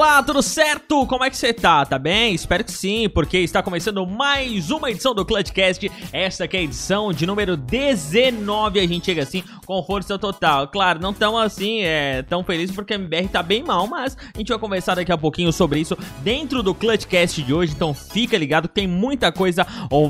Olá, tudo certo? Como é que você tá? Tá bem? Espero que sim, porque está começando mais uma edição do Clutchcast. Esta que é a edição de número 19. A gente chega assim com força total. Claro, não tão assim, é, tão feliz porque a MBR tá bem mal, mas a gente vai conversar daqui a pouquinho sobre isso dentro do Clutchcast de hoje. Então fica ligado, tem muita coisa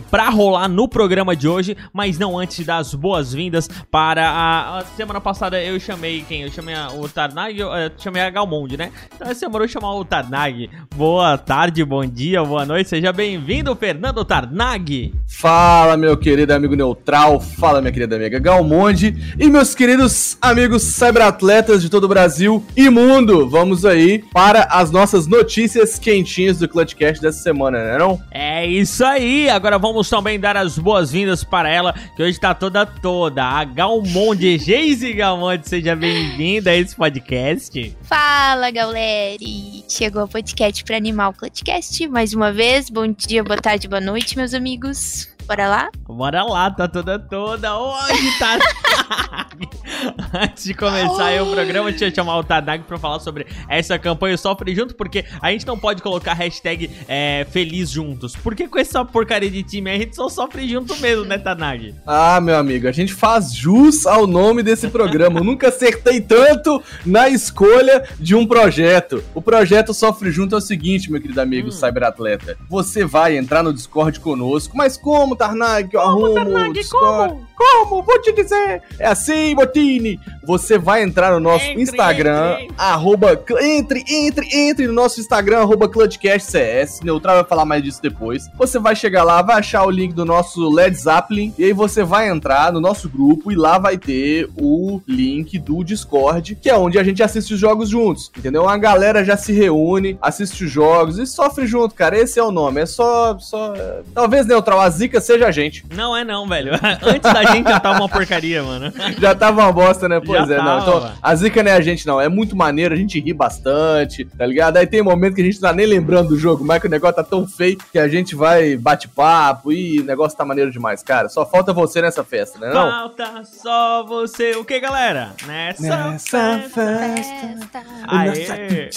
pra rolar no programa de hoje, mas não antes de dar as boas-vindas para a, a, semana passada eu chamei quem? Eu chamei a, o Tarnag, eu, eu chamei a Galmonde, né? Então essa semana eu chamar o Tarnag. Boa tarde, bom dia, boa noite, seja bem-vindo, Fernando Tarnag. Fala, meu querido amigo neutral, fala, minha querida amiga Galmonde e meus queridos amigos cyberatletas de todo o Brasil e mundo. Vamos aí para as nossas notícias quentinhas do Clutchcast dessa semana, né não? É isso aí, agora vamos também dar as boas-vindas para ela, que hoje tá toda toda, a Galmonde, Geise Galmonde, seja bem-vinda a esse podcast. Fala, galera! Chegou o podcast para animar o Clutchcast mais uma vez. Bom dia, boa tarde, boa noite, meus amigos. Bora lá? Bora lá, tá toda toda. Hoje tá. Antes de começar aí o programa, deixa eu chamar o Tadag pra falar sobre essa campanha Sofre Junto, porque a gente não pode colocar hashtag é, Feliz Juntos. Porque com essa porcaria de time a gente só sofre junto mesmo, né, Tanag? Ah, meu amigo, a gente faz jus ao nome desse programa. Eu nunca acertei tanto na escolha de um projeto. O projeto Sofre Junto é o seguinte, meu querido amigo hum. cyberatleta. Você vai entrar no Discord conosco, mas como Tarnag, eu como, arrumo Tarnag, como? Como? Vou te dizer. É assim, Botini. Você vai entrar no nosso entre, Instagram, entre. arroba, entre, entre, entre no nosso Instagram, arroba CludcastCS. Neutral vai falar mais disso depois. Você vai chegar lá, vai achar o link do nosso Led Zeppelin, e aí você vai entrar no nosso grupo e lá vai ter o link do Discord, que é onde a gente assiste os jogos juntos, entendeu? A galera já se reúne, assiste os jogos e sofre junto, cara. Esse é o nome. É só, só... Talvez, Neutral, a zica seja a gente. Não é não, velho. Antes da gente já tava uma porcaria, mano. Já tava uma bosta, né? Pois já é, tava, não. Então, a zica não é a gente, não. É muito maneiro, a gente ri bastante, tá ligado? Aí tem momento que a gente não tá nem lembrando do jogo, mas que o negócio tá tão feio que a gente vai bate papo e o negócio tá maneiro demais, cara. Só falta você nessa festa, né? Não? Falta só você. O que, galera? Nessa, nessa festa. festa. Aê.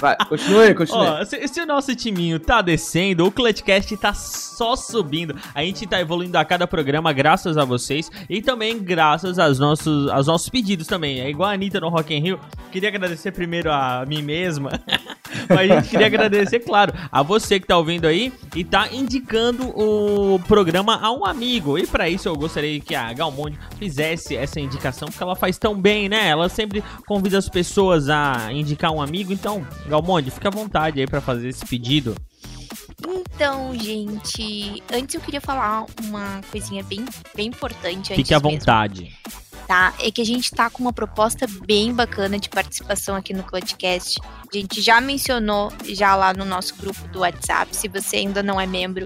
Vai, continue, continue. Ó, se, se, o nosso timinho tá descendo, o Clutchcast tá só subindo. A gente tá evoluindo a cada programa graças a vocês e também graças aos nossos, aos nossos pedidos também. É igual a Anitta no Rock in Rio. Queria agradecer primeiro a mim mesma, mas a gente queria agradecer, claro, a você que tá ouvindo aí e tá indicando o programa a um amigo. E para isso eu gostaria que a Galmonde fizesse essa indicação, porque ela faz tão bem, né? Ela sempre convida as pessoas a indicar um amigo, então Galmonde, fica à vontade aí para fazer esse pedido. Então, gente, antes eu queria falar uma coisinha bem, bem importante. Fique à vontade. Mesmo, tá? É que a gente tá com uma proposta bem bacana de participação aqui no podcast. A gente já mencionou já lá no nosso grupo do WhatsApp. Se você ainda não é membro,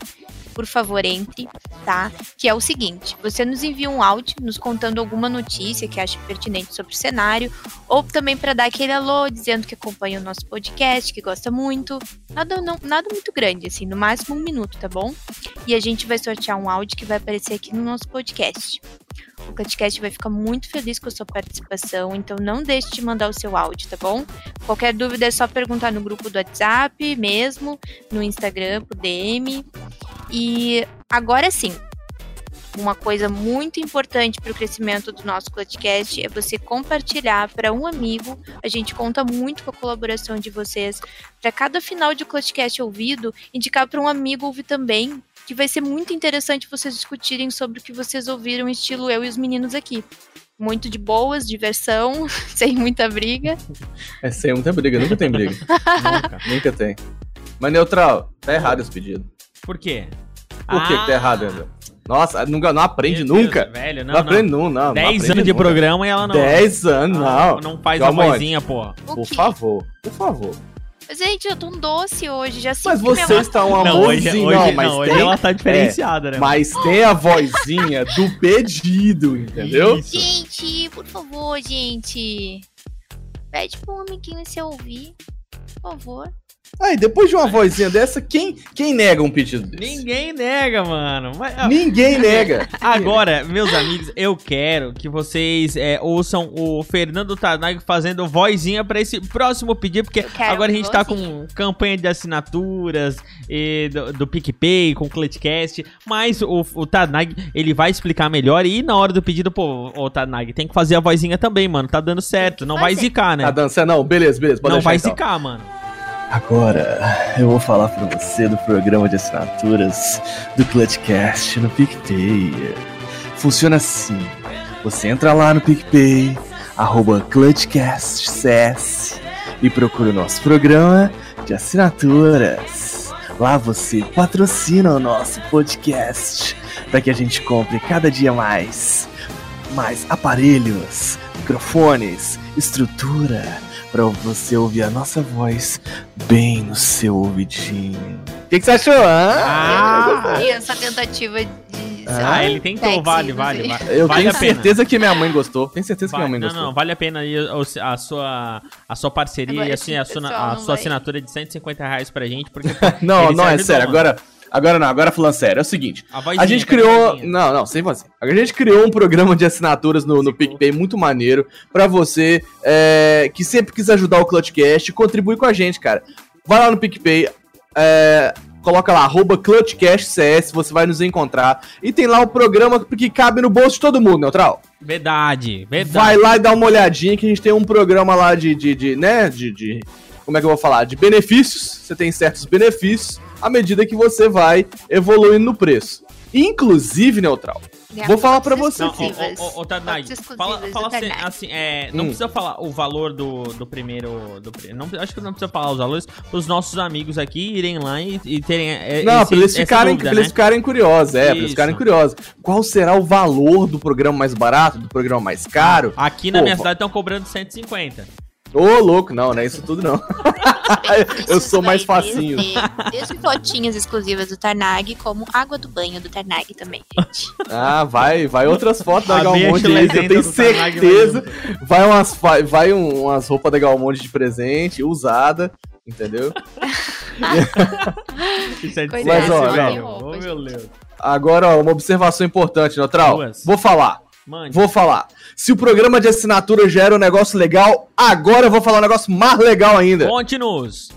por favor, entre, tá? Que é o seguinte: você nos envia um áudio nos contando alguma notícia que acha pertinente sobre o cenário, ou também para dar aquele alô dizendo que acompanha o nosso podcast, que gosta muito. Nada, não, nada muito grande, assim, no máximo um minuto, tá bom? E a gente vai sortear um áudio que vai aparecer aqui no nosso podcast. O podcast vai ficar muito feliz com a sua participação, então não deixe de mandar o seu áudio, tá bom? Qualquer dúvida é só perguntar no grupo do WhatsApp mesmo, no Instagram, por DM. E agora sim, uma coisa muito importante para o crescimento do nosso podcast é você compartilhar para um amigo. A gente conta muito com a colaboração de vocês. Para cada final de podcast ouvido, indicar para um amigo ouvir também, que vai ser muito interessante vocês discutirem sobre o que vocês ouviram, estilo eu e os meninos aqui. Muito de boas, diversão, sem muita briga. É sem muita briga, nunca tem briga. nunca, nunca tem. Mas neutral, tá errado esse pedido. Por quê? Por ah. que, tá errado, André? Nossa, nunca, não aprende Deus, nunca. Velho, não, não, não aprende não, não. 10 anos de programa e ela não. 10 anos, não. Não, faz a vozinha, pô. Por favor, por favor. Gente, eu tô um doce hoje, já Mas você está um amorzinho, não, hoje, não, mas não, tem, hoje ela tá diferenciada, é, né? Mas tem a vozinha do pedido, entendeu? Isso. Gente, por favor, gente. Pede pro amiguinho se ouvir, por favor. Aí, depois de uma vozinha dessa, quem, quem nega um pedido desse? Ninguém nega, mano. Mas, ó, Ninguém nega. Agora, meus amigos, eu quero que vocês é, ouçam o Fernando Tarnag fazendo vozinha pra esse próximo pedido, porque agora a gente tá vozinha. com campanha de assinaturas e do, do PicPay, com o Clutchcast, mas o, o Tarnag, ele vai explicar melhor e na hora do pedido, pô, ô Tarnag, tem que fazer a vozinha também, mano, tá dando certo, não vai zicar, né? Tá dançando? Não, beleza, beleza. Pode não deixar, vai então. zicar, mano. Agora eu vou falar pra você do programa de assinaturas do Clutchcast no PicPay. Funciona assim: você entra lá no PicPay, arroba ClutchcastCS e procura o nosso programa de assinaturas. Lá você patrocina o nosso podcast para que a gente compre cada dia mais, mais aparelhos, microfones, estrutura para você ouvir a nossa voz bem no seu ouvidinho. O que, que você achou? hã? Ah! E essa tentativa de. Ah, ele tentou, Sexy, vale, não vale, sei. vale. Eu vale tenho a pena. certeza que minha mãe gostou. Tenho certeza que Vai- minha mãe não, gostou. não, vale a pena aí a sua, a sua parceria Agora e assim, a sua, a não sua assinatura de 150 reais pra gente, porque Não, não, é sério. mano. Agora, agora não, agora falando sério. É o seguinte. A, gente cadê criou. Não, não, sem fazer. A gente criou um programa de assinaturas no, no PicPay muito maneiro pra você é, que sempre quis ajudar o Clutchcast, contribui com a gente, cara. Vai lá no PicPay, é, coloca lá, arroba ClutchCastCS, você vai nos encontrar. E tem lá o programa que cabe no bolso de todo mundo, Neutral. Verdade, verdade. Vai lá e dá uma olhadinha que a gente tem um programa lá de, de, de, né, de, de, como é que eu vou falar? De benefícios, você tem certos benefícios à medida que você vai evoluindo no preço. Inclusive, Neutral, Vou falar pra você Não, aqui. ô, ô, exclusivas fala, fala assim, assim, é, não Hum. precisa falar o valor do, do primeiro, do, não, acho que não precisa falar os valores, os nossos amigos aqui irem lá e, e terem é, Não, esse- pra eles ficarem, dúvida, pra eles né? ficarem curiosos, é, pra eles Isso. ficarem curiosos. Qual será o valor do programa mais barato, do programa mais caro? Aqui na Pô, minha cidade estão cobrando 150. Ô, louco, não, não é isso tudo não. Eu sou mais facinho. Desde, fotinhas exclusivas do Tarnag, como água do banho do Tarnag também, gente. Ah, vai, vai outras fotos da A Galmonte Bia aí, que eu tenho do Tarnag vai certeza. Vai umas, vai, vai um- umas roupas da Galmonte de presente, usada, entendeu? Isso é Mas, ó, não. Meu Deus. Agora, ó, uma observação importante, Neutral. Duas. Vou falar, Mande. vou falar. Se o programa de assinatura já era um negócio legal, agora eu vou falar um negócio mais legal ainda. Conte-nos.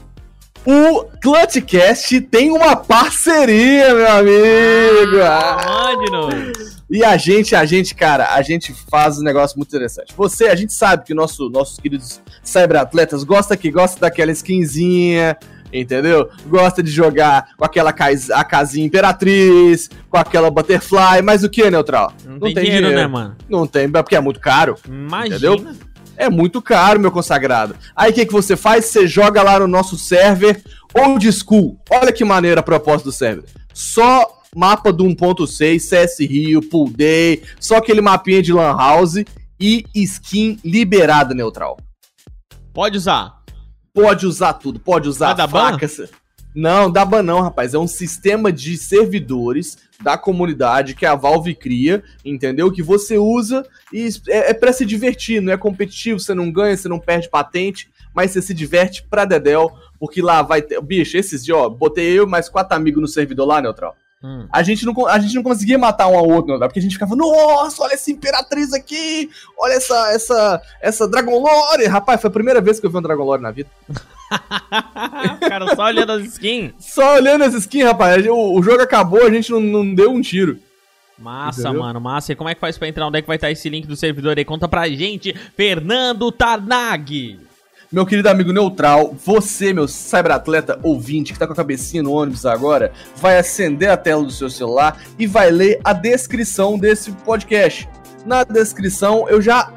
O Clutchcast tem uma parceria, meu amigo! Ah. Mande-nos. E a gente, a gente, cara, a gente faz um negócio muito interessante. Você, a gente sabe que nosso, nossos queridos cyberatletas gosta que gosta daquela skinzinha, entendeu? Gosta de jogar com aquela cas- a casinha imperatriz, com aquela butterfly, mas o que, Neutral? Não, tem, dinheiro, né, mano? Não tem, porque é muito caro. Imagina. Entendeu? É muito caro, meu consagrado. Aí o que, que você faz? Você joga lá no nosso server Old School. Olha que maneira a proposta do server. Só mapa do 1.6, CS Rio, Pool Day, só aquele mapinha de Lan House e skin liberada neutral. Pode usar. Pode usar tudo, pode usar ban? facas. Não, dá ban não, rapaz. É um sistema de servidores da comunidade que a Valve cria, entendeu? Que você usa e é, é pra se divertir, não é competitivo, você não ganha, você não perde patente, mas você se diverte pra dedéu, porque lá vai ter... Bicho, esses dias, ó, botei eu e mais quatro amigos no servidor lá, Neutral. Hum. A gente, não, a gente não conseguia matar um ao outro, Neutral, porque a gente ficava, nossa, olha essa Imperatriz aqui, olha essa, essa, essa Dragon Lore. Rapaz, foi a primeira vez que eu vi um Dragon Lore na vida. cara só olhando as skins. Só olhando essa skin, rapaz, o, o jogo acabou, a gente não, não deu um tiro. Massa, Entendeu? mano, massa. E como é que faz pra entrar? Onde é que vai estar esse link do servidor aí? Conta pra gente, Fernando Tarnag. Meu querido amigo Neutral, você, meu cyberatleta ouvinte, que tá com a cabecinha no ônibus agora, vai acender a tela do seu celular e vai ler a descrição desse podcast. Na descrição, eu já.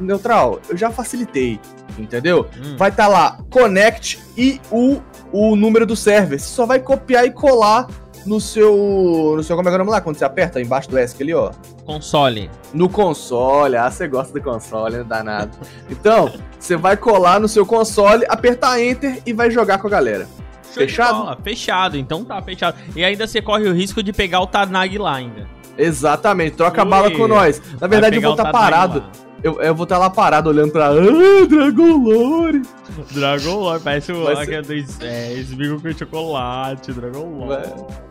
Neutral, eu já facilitei, entendeu? Hum. Vai estar lá, connect e o, o número do server. Você só vai copiar e colar no seu. No seu. Como é que é o nome lá? Quando você aperta embaixo do ESC ali, ó. Console. No console, ah, você gosta do console, né? Danado. Então, você vai colar no seu console, apertar Enter e vai jogar com a galera. Show Fechado? Fechado, então tá fechado. E ainda você corre o risco de pegar o Tarnag lá ainda. Exatamente, troca a Ui. bala com nós. Na verdade, eu vou estar Tarnag parado. lá. Eu, eu vou estar lá parado olhando pra. Ah, Dragon Lore! Dragon Lore, parece o Vai ser- aquele do é, esmigo com chocolate, Dragon Lore.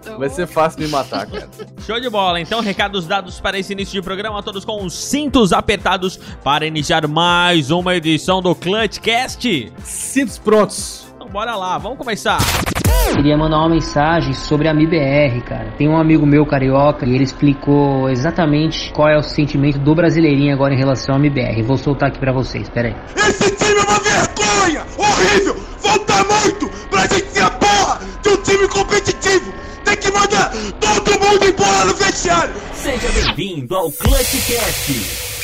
Vai, vai ser fácil me matar, cara. Show de bola, então recados dados para esse início de programa, todos com os cintos apertados para iniciar mais uma edição do Clutchcast. Cintos prontos. Bora lá, vamos começar. Queria mandar uma mensagem sobre a MBR, cara. Tem um amigo meu carioca e ele explicou exatamente qual é o sentimento do brasileirinho agora em relação à MBR. Vou soltar aqui pra vocês, pera aí. Esse time é uma vergonha! Horrível! Falta muito pra gente ser a porra de um time competitivo! Tem que mandar todo mundo embora no vestiário! Seja bem-vindo ao Clutchcast.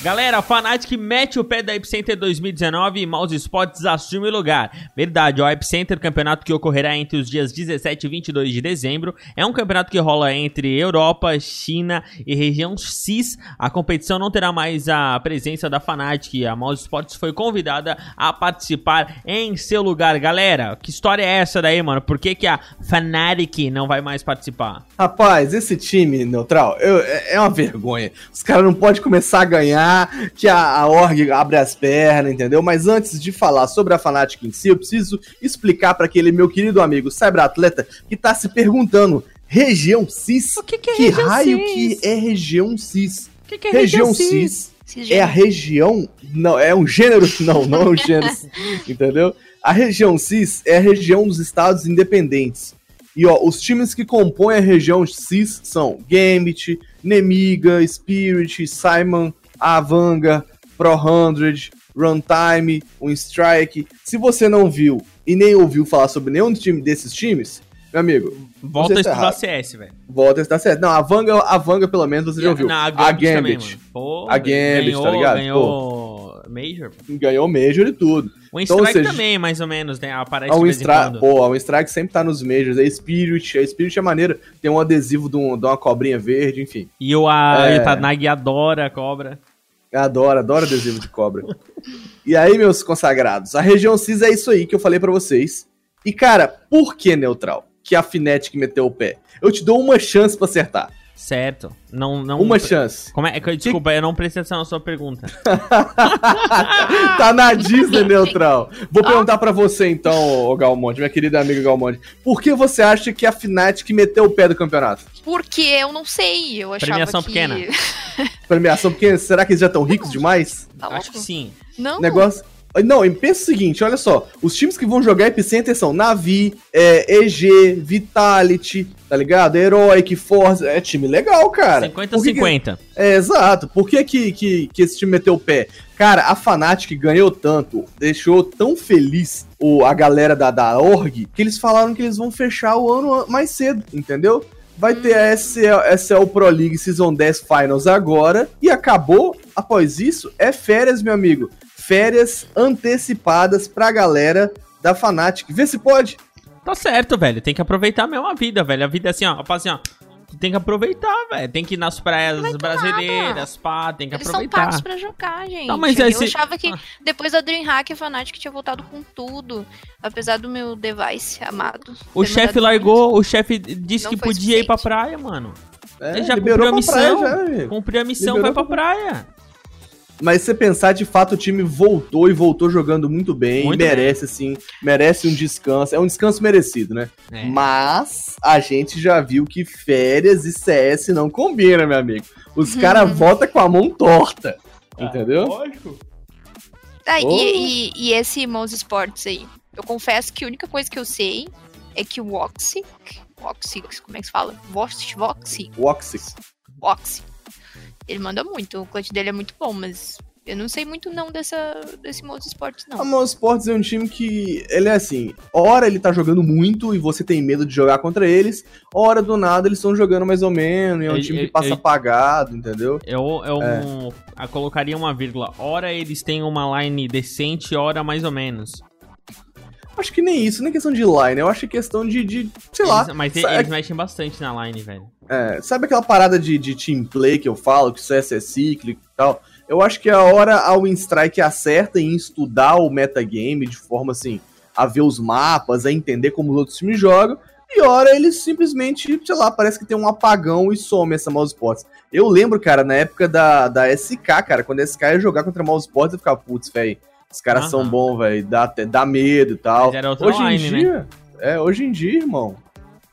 Galera, a Fnatic mete o pé da Epicenter 2019 e Mouse Sports assume o lugar. Verdade, o Epicenter, campeonato que ocorrerá entre os dias 17 e 22 de dezembro, é um campeonato que rola entre Europa, China e região CIS. A competição não terá mais a presença da Fnatic. A Mouse Sports foi convidada a participar em seu lugar. Galera, que história é essa daí, mano? Por que, que a Fnatic não vai mais participar? Rapaz, esse time neutral eu- é é uma vergonha. Os caras não podem começar a ganhar, que a, a org abre as pernas, entendeu? Mas antes de falar sobre a Fnatic em si, eu preciso explicar para aquele meu querido amigo cyberatleta que tá se perguntando: região cis? O que, que é Que região raio CIS? que é região cis? O que, que é região CIS? cis Esses é a região. Não, é um gênero. Não, não é um gênero. entendeu? A região cis é a região dos estados independentes. E ó, os times que compõem a região cis são Gambit, Nemiga, Spirit, Simon, Avanga, Pro 100, Runtime, Strike. Se você não viu e nem ouviu falar sobre nenhum time desses times, meu amigo, Volta a tá estudar errado. CS, velho. volta a estar certo. Não, a Vanga, a Vanga pelo menos você já ouviu. Na a Gambit também, Gambit. mano. Pô, A Gambit, ganhou, tá ligado? Ganhou Major. pô. ganhou Major e tudo. O Então, Strike seja, também, mais ou menos, né? Aparece A de um Strike, pô, a Strike sempre tá nos Majors. A Spirit, a Spirit é maneira. Tem um adesivo de, um- de uma cobrinha verde, enfim. E o a, É. o adora a cobra. Adoro, adoro adesivo de cobra. e aí, meus consagrados, a região cis é isso aí que eu falei pra vocês. E, cara, por que neutral? Que a Fnatic meteu o pé. Eu te dou uma chance pra acertar. Certo. Não, não... Uma chance. Como é? é que- Desculpa, eu não prestei atenção na sua pergunta. tá na Disney neutral. Vou perguntar pra você então, Galmonte, minha querida amiga Galmonte. Por que você acha que a Fnatic meteu o pé do campeonato? Porque eu não sei. Eu achava Premiação que... pequena. Premiação porque será que eles já estão ricos demais? Tá Acho que sim. Não. Negócio. Não, e pensa o seguinte, olha só. Os times que vão jogar Epicenter são Navi, é, EG, Vitality, tá ligado? Heroic, Force. É time legal, cara. Por que que- 50-50. É, exato. Por que, que, que, que esse time meteu o pé? Cara, a Fnatic ganhou tanto, deixou tão feliz o, a galera da, da org, que eles falaram que eles vão fechar o ano an- mais cedo, entendeu? Vai ter a SL, SL Pro League Season 10 Finals agora, e acabou. Após isso, é férias, meu amigo. Férias antecipadas pra galera da Fnatic. Vê se pode. Tá certo, velho. Tem que aproveitar mesmo a vida, velho. A vida é assim, ó. Assim, ó. Tem que aproveitar, velho. Tem que ir nas praias brasileiras, pá. Tem que Eles são aproveitar. pagos pra jogar, gente. Não, mas eu esse- achava que Ah. depois da Dreamhack, a Fnatic tinha voltado com tudo. Apesar do meu device amado. O chefe largou, o chefe disse Não que podia ir pra suficiente. praia, mano. É, Ele já cumpriu a pra praia missão. já. Cumpriu a missão, Liberou vai pra pra praia. Mas se você pensar, de fato, o time voltou e voltou jogando muito bem. Muito e merece, sim. Merece um descanso. É um descanso merecido, né? É. Mas a gente já viu que férias e CS não combinam, meu amigo. Os caras voltam com a mão torta. Entendeu? Lógico. Ah, Oh. e, e, e esse Mouse Sports aí? Eu confesso que a única coisa que eu sei é que o Oxy. Oxy, como é que se fala? Vox, Voxy, Woxix. Oxy. Ele manda muito, o clutch dele é muito bom, mas eu não sei muito não dessa, desse Mouse Sports, A não. Mouse Sports é um time que, ele é assim, hora ele tá jogando muito e você tem medo de jogar contra eles, hora do nada eles estão jogando mais ou menos, e é um Eu- time que passa eu- apagado, entendeu? Eu, eu É. um- a colocaria uma vírgula. Ora eles têm uma line decente, ora mais ou menos. Acho que nem isso, nem questão de line, eu acho que é questão de, de sei lá. Eles- mas e- sa- eles mexem bastante na line, velho. É, sabe aquela parada de, de team play que eu falo, que CS é cíclico e tal? Eu acho que a hora a Winstrike acerta em estudar o metagame de forma assim, a ver os mapas, a entender como os outros times jogam, e hora eles simplesmente, sei lá, parece que tem um apagão e some essa Mouse Sports. Eu lembro, cara, na época da, da SK, cara, quando a SK ia jogar contra a Mouse Sports, eu ficava, putz, velho, Os caras Aham. são bons, velho. Dá, até- dá medo e tal. Hoje em line, né? dia. É, hoje em dia, irmão.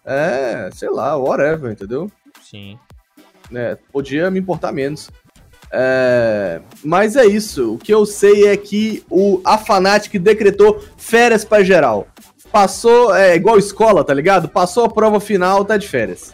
É, sei lá, whatever, entendeu? Sim. É, podia me importar menos. É, mas é isso. O que eu sei é que o, a Fanatic decretou férias pra geral. Passou, é igual escola, tá ligado? Passou a prova final, tá de férias.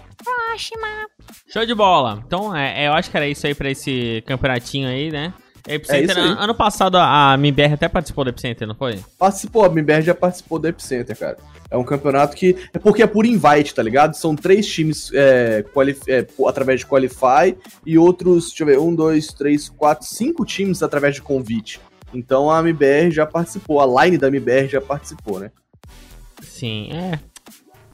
Show de bola. Então, é, é, eu acho que era isso aí pra esse campeonatinho aí, né? Epicenter, isso aí. an- ano passado a MBR até participou do Epicenter, não foi? Participou, a MBR já participou do Epicenter, cara. É um campeonato que. É porque é por invite, tá ligado? São três times é, é, através de Qualify e outros, deixa eu ver, um, dois, três, quatro, cinco times através de convite. Então a MBR já participou, a line da MBR já participou, né? Sim, é.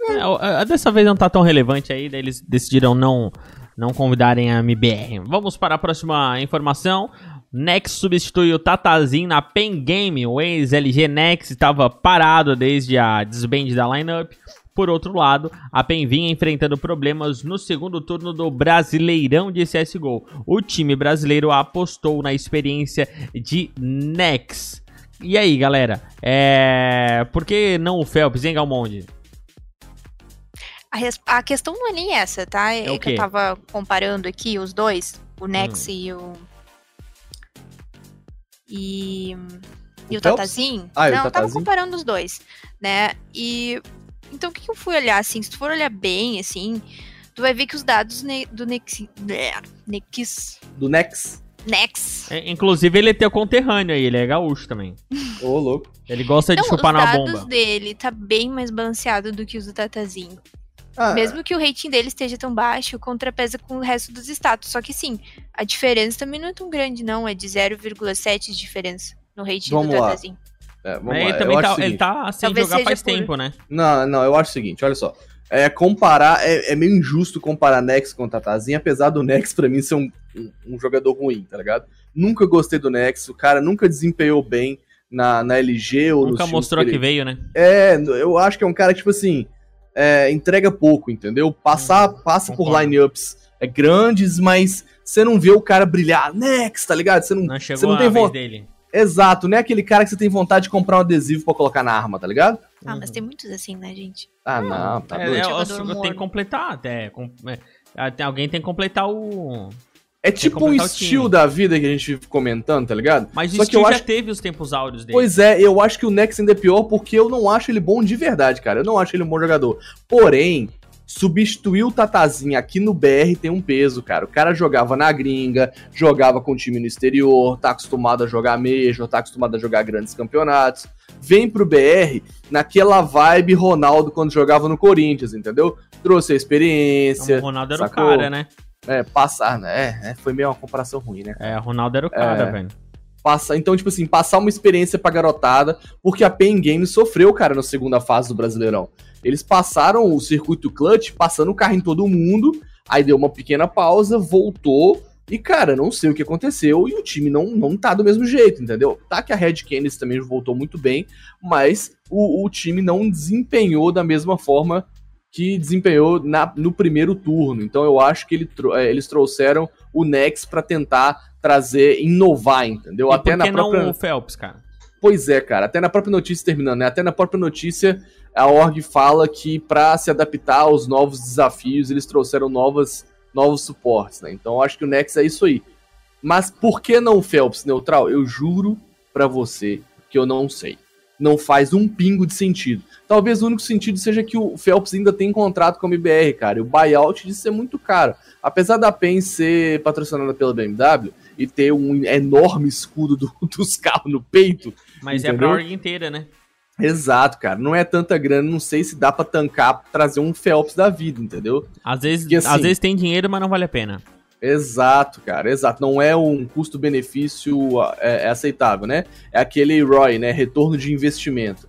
É, a- dessa vez não tá tão relevante aí, daí eles decidiram não, não convidarem a MBR. Vamos para a próxima informação. Nex substitui o Tatazin na Pen Game. O ex-LG Nex estava parado desde a desband da lineup. Por outro lado, a PEN vinha enfrentando problemas no segundo turno do Brasileirão de CSGO. O time brasileiro apostou na experiência de Nex. E aí, galera? É... Por que não o Phelps, hein, Galmonde? A, res- a questão não é nem essa, tá? É, É o que eu tava comparando aqui os dois, o Nex Hum. e o. E. E O o, Phelps? Tatazinho. Ah, e o não, eu tava comparando os dois, né? E. Então, o que, que eu fui olhar, assim? Se tu for olhar bem, assim, tu vai ver que os dados ne- do Nex. Nex. Do Nex. Nex. É, inclusive, ele é teu conterrâneo aí, ele é gaúcho também. Ô, louco. Ele gosta de Então, chupar os na dados bomba. dele tá bem mais balanceado do que os do Tatazinho. Ah, Mesmo que o rating dele esteja tão baixo, contrapesa com o resto dos status. Só que sim, a diferença também não é tão grande, não. É de 0,7 de diferença no rating Vamos do lá. Tatazinho. é, vamos Mas lá. ele eu também acho tá, ele tá sem Talvez jogar faz por- tempo, né? Não, não, eu acho o seguinte, olha só. É, comparar, é, é meio injusto comparar Nex com o Tatazinho, apesar do Nex pra mim ser um, um, um jogador ruim, tá ligado? Nunca gostei do Nex, o cara nunca desempenhou bem na, na LG ou nos Nunca mostrou que que ele- veio, né? É, eu acho que é um cara que, tipo assim, é, entrega pouco, entendeu? Passar, passa por Hum, concordo. lineups é, grandes, mas você não vê o cara brilhar. Nex, tá ligado? Você não, Não chegou você não a tem vez vontade. dele. Exato, não é aquele cara que você tem vontade de comprar um adesivo pra colocar na arma, tá ligado? Ah, mas Uhum. tem muitos assim, né, gente? Ah, não, tá É, doido. é, Jogador eu- eu morno. tem que completar até. com- é, ah, alguém tem que completar o. É tipo um estilo da vida que a gente vive comentando, tá ligado? Mas Só o que eu Steve acho- já teve os tempos áureos dele. Pois é, eu acho que o Nex ainda é pior porque eu não acho ele bom de verdade, cara. Eu não acho ele um bom jogador. Porém, substituir o Tatazinho aqui no BR tem um peso, cara. O cara jogava na gringa, jogava com time no exterior, tá acostumado a jogar Major, tá acostumado a jogar grandes campeonatos. Vem pro BR naquela vibe Ronaldo quando jogava no Corinthians, entendeu? Trouxe a experiência, o Ronaldo era sacou? o cara, né? É, passar, né? É, é, foi meio uma comparação ruim, né? É, Ronaldo era o cara, É. velho. Passar, então, tipo assim, passar uma experiência pra garotada, porque a Pen Games sofreu, cara, na segunda fase do Brasileirão. Eles passaram o circuito clutch, passando o carro em todo mundo, aí deu uma pequena pausa, voltou, e, cara, não sei o que aconteceu, e o time não, não tá do mesmo jeito, entendeu? Tá que a Red Canids também voltou muito bem, mas o, o time não desempenhou da mesma forma que desempenhou na- no primeiro turno. Então eu acho que ele eh, eles trouxeram o Nex pra tentar trazer, inovar, entendeu? E Até na própria. não o Phelps, cara? Pois é, cara. Até na própria notícia terminando, né? Até na própria notícia a org fala que pra se adaptar aos novos desafios eles trouxeram novas, novos suportes, né? Então eu acho que o Nex é isso aí. Mas por que não o Phelps neutral? Eu juro pra você que eu não sei. Não faz um pingo de sentido. Talvez o único sentido seja que o Phelps ainda tem contrato com a MBR, cara. E o buyout disso ser muito caro. Apesar da PEN ser patrocinada pela BMW e ter um enorme escudo do- dos carros no peito, Mas é Entendeu? pra org inteira, né? Exato, cara. Não é tanta grana, não sei se dá pra tancar, trazer um Phelps da vida, entendeu? Às vezes, Porque, assim- às vezes tem dinheiro, mas não vale a pena. Exato, cara, exato. Não é um custo-benefício é, é aceitável, né? É aquele ROI, né? Retorno de investimento.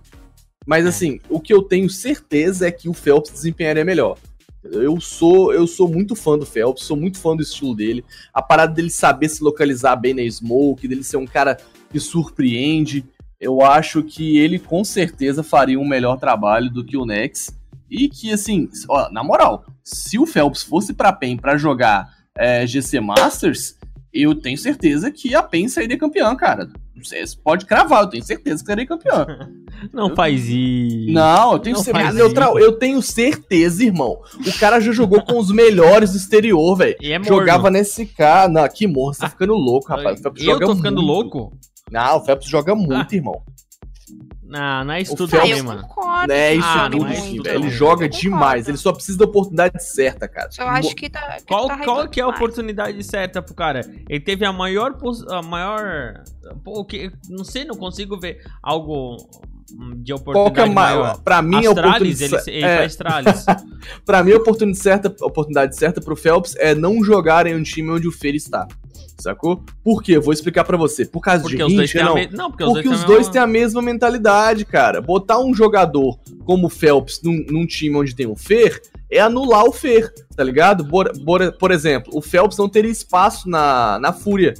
Mas assim, o que eu tenho certeza é que o Phelps desempenharia melhor. Eu sou, eu sou muito fã do Phelps, sou muito fã do estilo dele. A parada dele saber se localizar bem na smoke, dele ser um cara que surpreende. Eu acho que ele com certeza faria um melhor trabalho do que o Nex. E que, assim, ó, na moral, se o Phelps fosse pra PEN pra jogar é, GC Masters, eu tenho certeza que a PEN sairia campeã, cara. Você pode cravar, eu tenho certeza que serei campeão. Não faz isso. Não, eu tenho Não certeza. Eu, tra- eu tenho certeza, irmão. O cara já jogou com os melhores do exterior, velho. É. Jogava nesse cara. Não, que morro, você tá ficando louco, rapaz. Eu tô ficando muito. louco? Não, o Phelps joga muito, Ah. irmão. Não, não é isso O tudo também, mano. concordo. É isso Ah, tudo, não é velho. Ele não. joga Eu demais. concordo. Ele só precisa da oportunidade certa, cara. Eu acho que tá. que Qual, tá qual que é a oportunidade certa pro cara? Ele teve a maior. A maior. Pô, o que, não sei, não consigo ver algo de Qual que é oportunidade maior. Pra mim, a oportunidade, ele, ele é, Astralis. pra mim, a oportunidade certa, a oportunidade certa pro Phelps é não jogar em um time onde o Fer está. Sacou? Por quê? Eu vou explicar pra você. Por causa Porque de os não. mesma. Não, porque, Porque os dois, têm a mesma mentalidade, cara. Botar um jogador como o Phelps num, num time onde tem o Fer é anular o Fer, tá ligado? Bora- bora- por exemplo, o Phelps não teria espaço na, na Fúria.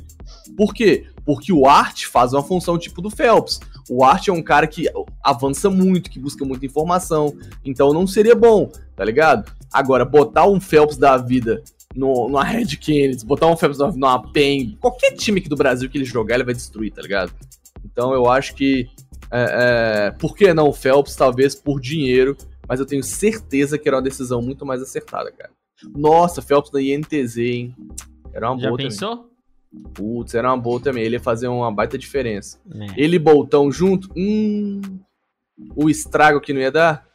Por quê? Porque o Art faz uma função tipo do Phelps. O Art é um cara que avança muito, que busca muita informação. Então não seria bom, tá ligado? Agora, botar um Phelps da vida no, numa Red Kennedy, botar um Phelps numa, numa PEN, qualquer time aqui do Brasil que ele jogar, ele vai destruir, tá ligado? Então eu acho que. É, é, por que não o Phelps? Talvez por dinheiro, mas eu tenho certeza que era uma decisão muito mais acertada, cara. Nossa, Phelps na INTZ, hein? Era uma Já boa pensou? também. Putz, era uma boa também. Ele ia fazer uma baita diferença. É. Ele e Boltão junto, hum. O estrago que não ia dar?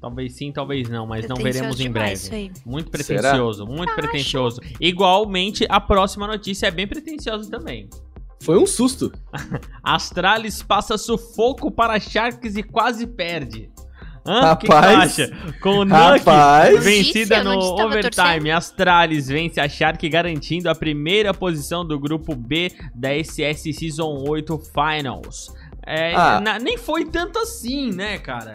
Talvez sim, talvez não, mas não veremos em breve. Muito Será? pretencioso, muito pretencioso. Igualmente, a próxima notícia é bem pretenciosa também. Foi um susto. Astralis passa sufoco para Sharks e quase perde. Hã? O que que Rapaz. Com Rapaz. vencida no tava overtime, Astralis vence a Shark garantindo a primeira posição do grupo B da SS Season 8 Finals. É, Ah. na- nem foi tanto assim, né, cara?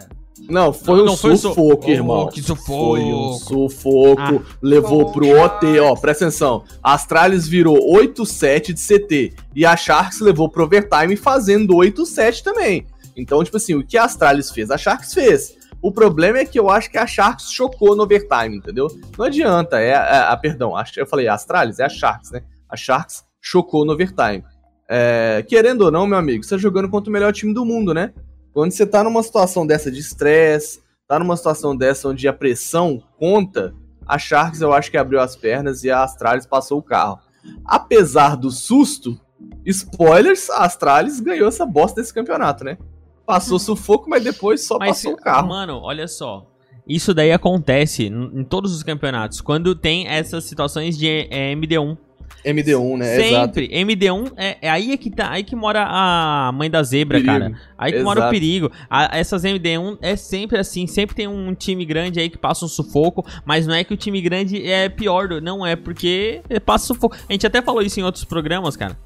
Não, foi Não, um não foi su- sufoco, Oh, irmão. que sufoco. Foi um sufoco. Ah. levou pro OT, ó, presta atenção. A Astralis virou 8-7 de CT. E a Sharks levou pro overtime fazendo 8-7 também. Então, tipo assim, o que a Astralis fez, a Sharks fez. O problema é que eu acho que a Sharks chocou no overtime, entendeu? Não adianta, é a, a- perdão, a- eu falei a Astralis, é a Sharks, né? A Sharks chocou no overtime. É, querendo ou não, meu amigo, você tá jogando contra o melhor time do mundo, né? Quando você tá numa situação dessa de estresse, tá numa situação dessa onde a pressão conta, a Sharks eu acho que abriu as pernas e a Astralis passou o carro. Apesar do susto, spoilers, a Astralis ganhou essa bosta desse campeonato, né? Passou sufoco, mas depois só Mas, passou o carro. mano, olha só. Isso daí acontece em todos os campeonatos. Quando tem essas situações de é, MD1. MD1, né? Exato. Sempre. MD1 é, é aí é que tá. Aí que mora a mãe da zebra, Perigo. cara. Aí que mora o Exato. perigo. A- essas MD1 é sempre assim. Sempre tem um time grande aí que passa um sufoco. Mas não é que o time grande é pior. Não é porque passa sufoco. A gente até falou isso em outros programas, cara.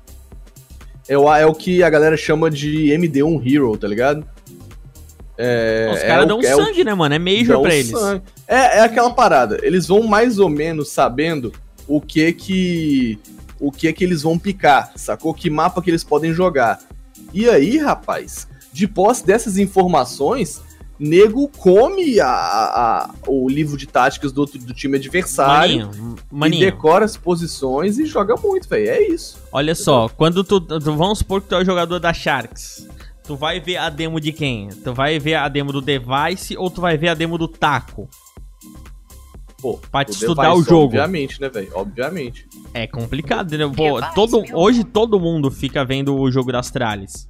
É o, é o que a galera chama de MD1 Hero, tá ligado? É, Os é caras o- dão é o sangue, né, mano? É major pra eles. sangue. É, é aquela parada. Eles vão mais ou menos sabendo o que que o que que eles vão picar, sacou? Que mapa que eles podem jogar. E aí, rapaz, de posse dessas informações, nego come a, a- o livro de táticas do, outro, do time adversário Maninho, e maninho. decora as posições e joga muito, velho. É isso. Olha só, quando tu, tu- Vamos supor que tu é o jogador da Sharks. Tu vai ver a demo de quem? Tu vai ver a demo do Device ou tu vai ver a demo do Taco? Pô, Pra te o estudar Device, o jogo. Obviamente, né, velho? Obviamente. É complicado, né? Pô, todo, hoje todo mundo fica vendo o jogo das Astralis.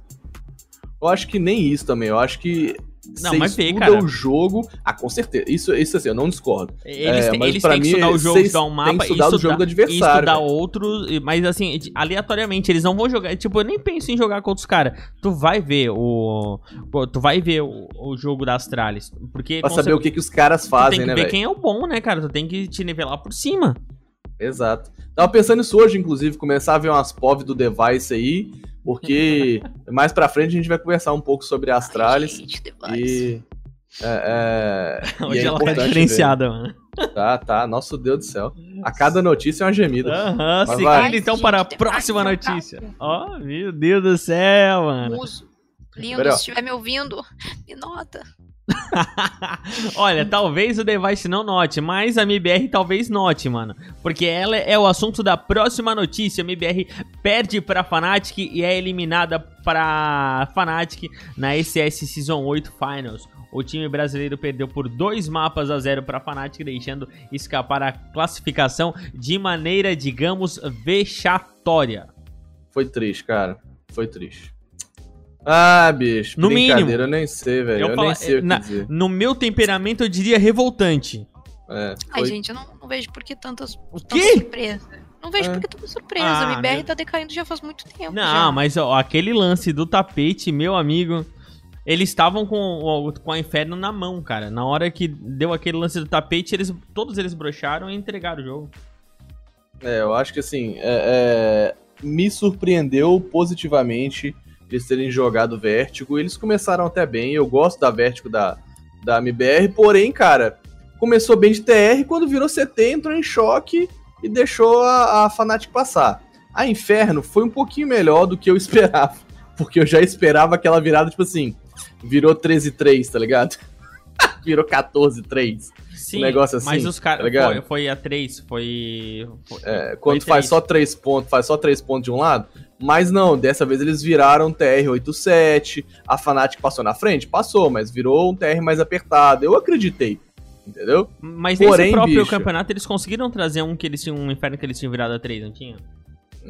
Eu acho que nem isso também. Eu acho que Não, você mas vê, cara. o jogo. Ah, com certeza. Isso, isso assim, eu não discordo. Eles, É, têm- mas eles pra têm que mim, estudar o jogo, estudar um mapa que e estudar o jogo do adversário, estudar velho. outros, mas assim, aleatoriamente, eles não vão jogar, tipo, eu nem penso em jogar com outros caras. Tu vai ver o tu vai ver o, o jogo da Astralis, porque Pra saber cer- o que, que os caras fazem, tem que né, ver velho? quem é o bom, né, cara? Tu tem que te nivelar por cima. Exato. Tava pensando nisso hoje, inclusive, começar a ver umas POV do Device aí, porque mais pra frente a gente vai conversar um pouco sobre a Astralis. Ai, gente. E. É, é, e Hoje é ela tá diferenciada, mano. ver. Tá, tá. Nosso Deus do céu. A cada notícia é uma gemida. Aham, Mas seguindo então para a próxima notícia. Ó, meu Deus do céu, mano. Muso. Lindo, Pera, se estiver me ouvindo, me nota. Olha, talvez o Device não note, mas a MBR talvez note, mano. Porque ela é o assunto da próxima notícia. A MBR perde pra Fnatic e é eliminada pra Fnatic na SS Season 8 Finals. O time brasileiro perdeu por dois mapas a zero para Fnatic, deixando escapar a classificação de maneira, digamos, vexatória. Foi triste, cara. Foi triste. Ah, bicho. No mínimo. Eu nem sei, velho. Eu, eu falo, nem sei o que na, dizer. No meu temperamento, eu diria revoltante. É, Ai, gente, eu não, não vejo por que tantas, O quê? surpresa. Não vejo É. por que tanta surpresa. Ah, a MBR meu- tá decaindo já faz muito tempo. Não, já. mas ó, aquele lance do tapete, meu amigo. Eles estavam com, o- com a Inferno na mão, cara. Na hora que deu aquele lance do tapete, eles, todos eles broxaram e entregaram o jogo. É, eu acho que assim, é, é, me surpreendeu positivamente eles terem jogado Vértigo. Eles começaram até bem, eu gosto da Vértigo da, da MBR, porém, cara, começou bem de TR, quando virou CT, entrou em choque e deixou a, a Fnatic passar. A Inferno foi um pouquinho melhor do que eu esperava, porque eu já esperava aquela virada, tipo assim, virou 13-3, tá ligado? virou 14-3. Sim, negócio assim, mas os tá caras. ligado? foi, foi a 3, foi. foi- É, quando Foi faz três. só três pontos, faz só três pontos de um lado. Mas não, dessa vez eles viraram TR-87. A Fnatic passou na frente? Passou, mas virou um TR mais apertado. Eu acreditei. Entendeu? Mas Porém, nesse próprio bicho- campeonato eles conseguiram trazer um que eles tinham um inferno que eles tinham virado a 3, não tinha?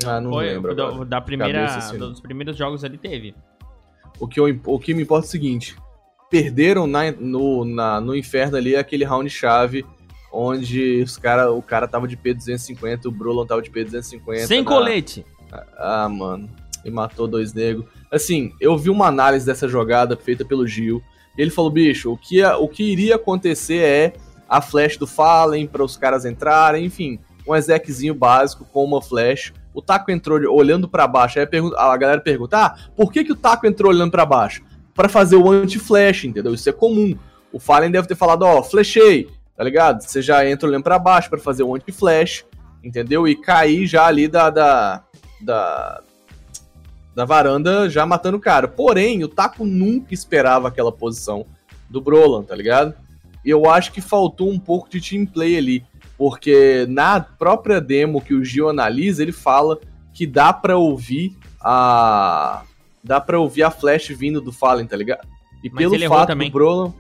Ah, não foi, lembro. agora. da primeira, Cabeça, assim, dos primeiros jogos ali teve. O, que eu, o que me importa é o seguinte: perderam na- no, na- no inferno ali aquele round chave. Onde os cara, o cara tava de P250, o Brulon tava de P250. Sem na- colete. Ah, mano. E matou dois negros. Assim, eu vi uma análise dessa jogada feita pelo Gil. E ele falou, bicho, o que, o que iria acontecer é a flash do Fallen para os caras entrarem, enfim, um execzinho básico com uma flash. O Taco entrou olhando para baixo. Aí a, a galera pergunta: ah, por que, que o Taco entrou olhando para baixo? Para fazer o anti-flash, entendeu? Isso é comum. O Fallen deve ter falado: ó, flashei, tá ligado? Você já entra olhando para baixo para fazer o anti-flash, entendeu? E cair já ali da, da, da, da varanda já matando o cara. Porém, o Taco nunca esperava aquela posição do Brolan, tá ligado? E eu acho que faltou um pouco de team play ali, porque na própria demo que o Gil analisa, ele fala que dá pra ouvir a dá pra ouvir a flash vindo do Fallen, tá ligado? E Mas pelo ele fato também. do Brolan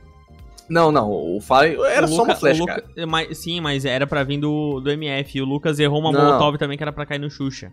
Não, não, o Fallen era O só Luca- uma flash, Luca- cara. mas- sim, mas era pra vir do, do MF. E o Lucas errou uma Não. molotov também que era pra cair no Xuxa.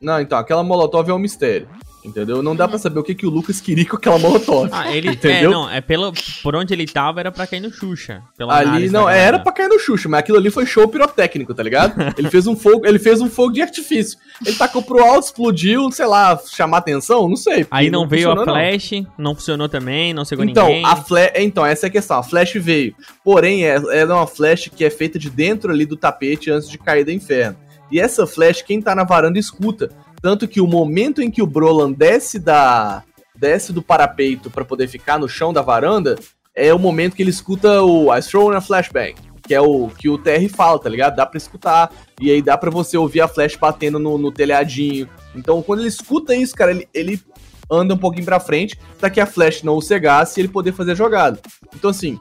Não, então, aquela molotov é um mistério. Entendeu? Não dá pra saber o que, que o Lucas queria com aquela molotov. Ah, ele. Entendeu? É, não, é pelo. Por onde ele tava era pra cair no Xuxa. pela Ali, não, era galera. pra cair no Xuxa, mas aquilo ali foi show pirotécnico, tá ligado? Ele fez um fogo, ele fez um fogo de artifício. Ele tacou pro alto, explodiu, sei lá, chamar atenção, não sei. Aí não, veio a funcionou, não. flash, não. funcionou também, não chegou Então, ninguém. a flash, então, essa é a questão, a flash veio. Porém, é, é uma flash que é feita de dentro ali do tapete antes de cair do inferno. E essa flash, quem tá na varanda escuta. Tanto que o momento em que o Brolan desce da desce do parapeito pra poder ficar no chão da varanda é o momento que ele escuta o I throw a flashbang, que é o que o TR fala, tá ligado? Dá pra escutar e aí dá pra você ouvir a flash batendo no, no telhadinho. Então, quando ele escuta isso, cara, ele, ele anda um pouquinho pra frente pra que a flash não o cegasse e ele poder fazer a jogada. Então, assim,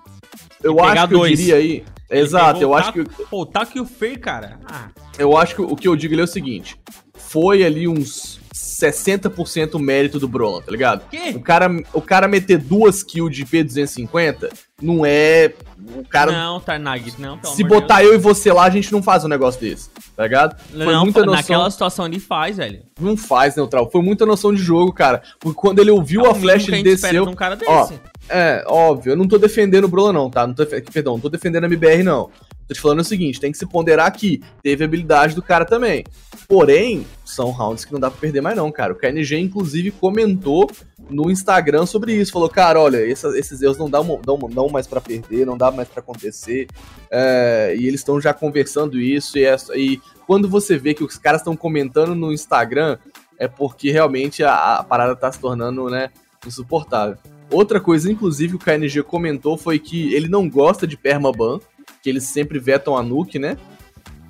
eu acho que eu dois. diria aí. Exato, eu acho que Pô, o Taco e o Fer, cara. Ah, eu acho que o que eu digo ali é o seguinte: foi ali uns 60% mérito do Brolan, tá ligado? O cara, o cara meter duas kills de P250 não é. O cara. Não, Tarnag, não, pelo se botar eu e você lá, a gente não faz um negócio desse, tá ligado? Deus. Foi Não, muita noção. naquela situação ali faz, velho. Não faz, neutral. Foi muita noção de jogo, cara. Porque quando ele ouviu É a flash, ele desceu. de um cara desse. Ó, É, óbvio, eu não tô defendendo o Brola, não, tá? Não tô, perdão, não tô defendendo a MBR, não. Tô te falando o seguinte: tem que se ponderar aqui. Teve habilidade do cara também. Porém, são rounds que não dá pra perder mais, não, cara. O KNG, inclusive, comentou no Instagram sobre isso. Falou, cara, olha, esses erros não dão, dão, dão mais pra perder, não dá mais pra acontecer. É, e eles estão já conversando isso. E, é- e quando você vê que os caras estão comentando no Instagram, é porque realmente a, a parada tá se tornando, né, insuportável. Outra coisa, inclusive, o KNG comentou foi que ele não gosta de permaban, que eles sempre vetam a nuke, né?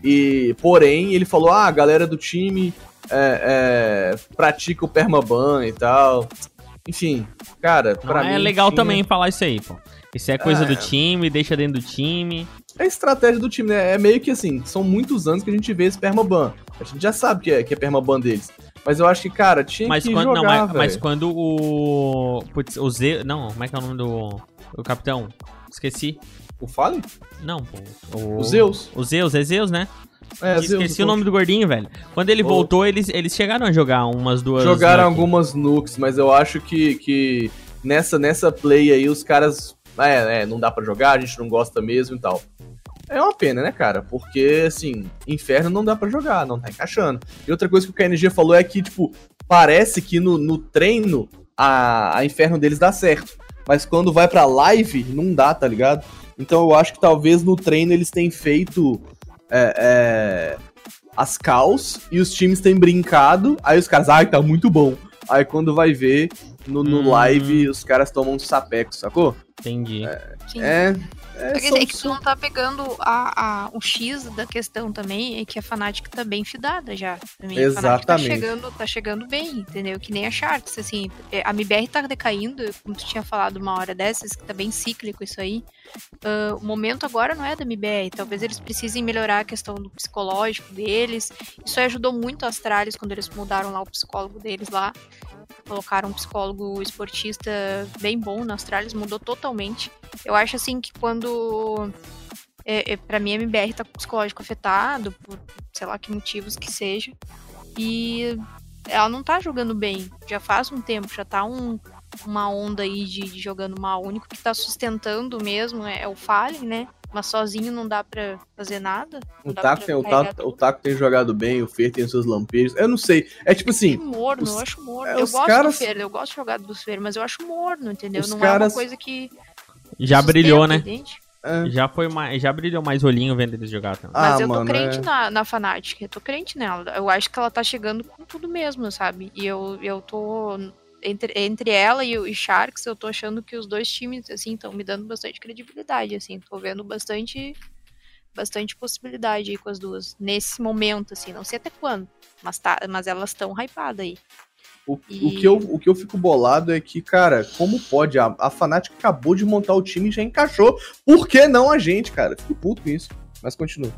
E, porém, ele falou: ah, a galera do time é, é, pratica o permaban e tal. Enfim, cara, Não pra é mim. legal tinha- também falar isso aí, pô. Isso é coisa É. do time, deixa dentro do time. É a estratégia do time, né? É meio que assim, são muitos anos que a gente vê esse permaban. A gente já sabe que é, que é permaban deles. Mas eu acho que, cara, tinha Mas que quando, jogar, não, mas, mas quando o. Putz, o Z. Não, como é que é o nome do. O capitão? Esqueci. O Fallen? Não, pô. O, O Zeus. O Zeus, é Zeus, né? É, Zeus, Esqueci o nome do gordinho, velho. Quando ele O- voltou, eles, eles chegaram a jogar umas duas. Jogaram Nuke. algumas nukes, mas eu acho que, que nessa, nessa play aí os caras. É, é, não dá pra jogar, a gente não gosta mesmo e tal. É uma pena, né, cara? Porque, assim, inferno não dá pra jogar, não tá encaixando. E outra coisa que o KNG falou é que, tipo, parece que no, no treino a, a inferno deles dá certo. Mas quando vai pra live, não dá, tá ligado? Então eu acho que talvez no treino eles tenham feito é, é, as calls e os times têm brincado. Aí os caras, ai, tá muito bom. Aí quando vai ver no, no Hum. live, os caras tomam um sapeco, sacou? Entendi. Sim. É. é são- é que tu não tá pegando a, a- o X da questão também, é que a Fnatic tá bem fidada já. Também. Tá Exatamente. chegando, tá chegando bem, entendeu? Que nem a Sharks, assim. é, A MBR tá decaindo, como tu tinha falado uma hora dessas, que tá bem cíclico isso aí. Ah, o momento agora não é da MBR, talvez eles precisem melhorar a questão do psicológico deles. Isso ajudou muito a Astralis quando eles mudaram lá o psicólogo deles lá. Colocaram um psicólogo esportista bem bom na Astralis, mudou totalmente. Eu acho assim que quando. É, é, pra mim, a MBR tá com o psicológico afetado, por sei lá que motivos que seja. E ela não tá jogando bem. Já faz um tempo, já tá um, uma onda aí de, de jogando mal. O único que tá sustentando mesmo é, é o Fallen, né? Mas sozinho não dá pra fazer nada. O Taco, o, Taco, o. Taco tem jogado bem, o Fer tem seus lampejos. Eu não sei. É tipo É assim, morno, os- eu acho morno. é, eu os gosto caras- do Fer, eu gosto de jogar do Fer, mas eu acho morno, entendeu? Os não é caras- uma coisa que. Já sustenta, brilhou, né? é, Já foi mais. Já brilhou mais olhinho vendo eles jogar também. Ah, Mas eu tô mano, crente é. na, na Fnatic, eu tô crente nela. Eu acho que ela tá chegando com tudo mesmo, sabe? E eu, eu tô. Entre, entre ela e o e Sharks, eu tô achando que os dois times, assim, estão me dando bastante credibilidade, assim. Tô vendo bastante. Bastante possibilidade aí com as duas. Nesse momento, assim, não sei até quando. Mas, tá, mas elas estão hypadas aí. o, E- o, que eu, o que eu fico bolado é que, cara, como pode? A, a Fnatic acabou de montar o time e já encaixou. Por que não a gente, cara? Fico puto com isso. Mas continua.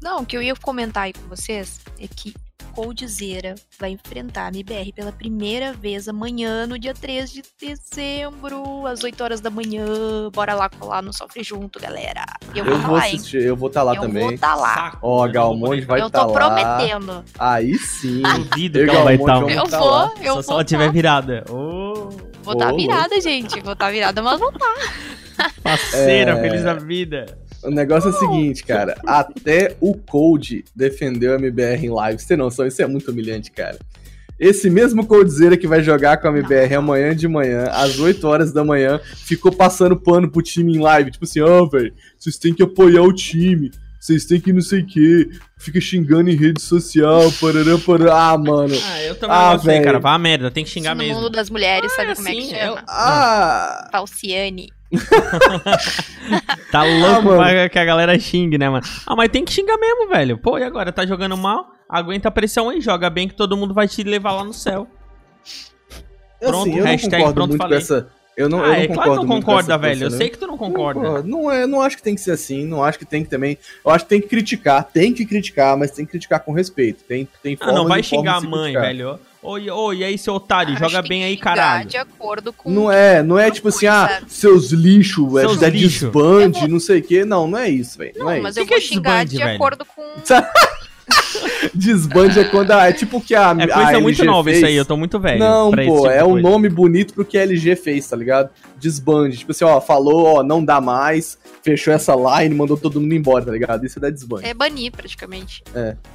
Não, o que eu ia comentar aí com vocês é que Coldzera vai enfrentar a MBR pela primeira vez amanhã, no dia 3 de dezembro, às 8 horas da manhã. Bora lá colar no Sofre Junto, galera. Eu vou Eu tá vou lá, hein? assistir, eu vou estar lá eu também. vou tá lá. Ó, mano, a Galmonde eu vai eu estar tô lá. prometendo. Aí sim. Duvido Eu que ela vai estar. vamos Eu tá lá. vou, eu Só se vou. ela tiver tá. virada. Ô, Vou tá Ô, virada, gente. Vou tá virada, mas vou tá. parceira, É. feliz da vida. O negócio é o seguinte, cara. Até o Cold defendeu a MBR em live. Você tem noção? Isso é muito humilhante, cara. Esse mesmo Coldzera que vai jogar com a MBR amanhã de manhã, às 8 horas da manhã, ficou passando pano pro time em live. Tipo assim, ó, velho, vocês têm que apoiar o time. Vocês têm que não sei o quê. Fica xingando em rede social, parará, parará. Ah, mano. Ah, eu também Ah, não velho. cara. Vá a merda, tem que xingar no mesmo. mundo das mulheres, Ah, sabe como é que chama? eu- Ah! Falciane. Tá louco mano. pra que a galera xingue, né, mano? Ah, mas tem que xingar mesmo, velho. Pô, e agora? Tá jogando mal? Aguenta a pressão aí, joga bem que todo mundo vai te levar lá no céu. Pronto, assim, eu não hashtag concordo pronto, muito falei. com essa. Eu não, ah, eu não é concordo claro que não concorda, velho. Eu sei né? que tu não Não, concorda. pô, Não, é, não acho que tem que ser assim, não acho que tem que também. Eu acho que tem que criticar, tem que criticar, mas tem que criticar com respeito. Tem, tem Ah, não vai xingar a mãe, velho. Ô, ô, e aí, seu otário, Acho joga que bem aí, que xingar caralho. De acordo com. Não é, não é tipo assim, ah, sabe? seus lixos, velho, Seus da lixo. desbande, vou- não sei o quê. Não, não é isso, velho. Não, Não, é mas isso. eu Que que vou é xingar desbande, de velho? acordo com. Desbande é quando a, é tipo o que a É coisa a muito LG nova fez. isso aí, eu tô muito velho. Não, pra esse pô, tipo é um nome bonito pro que a LG fez, tá ligado? Desbande. Tipo assim, ó, falou, ó, não dá mais, fechou essa line, mandou todo mundo embora, tá ligado? Isso é da desbande. É banir, praticamente.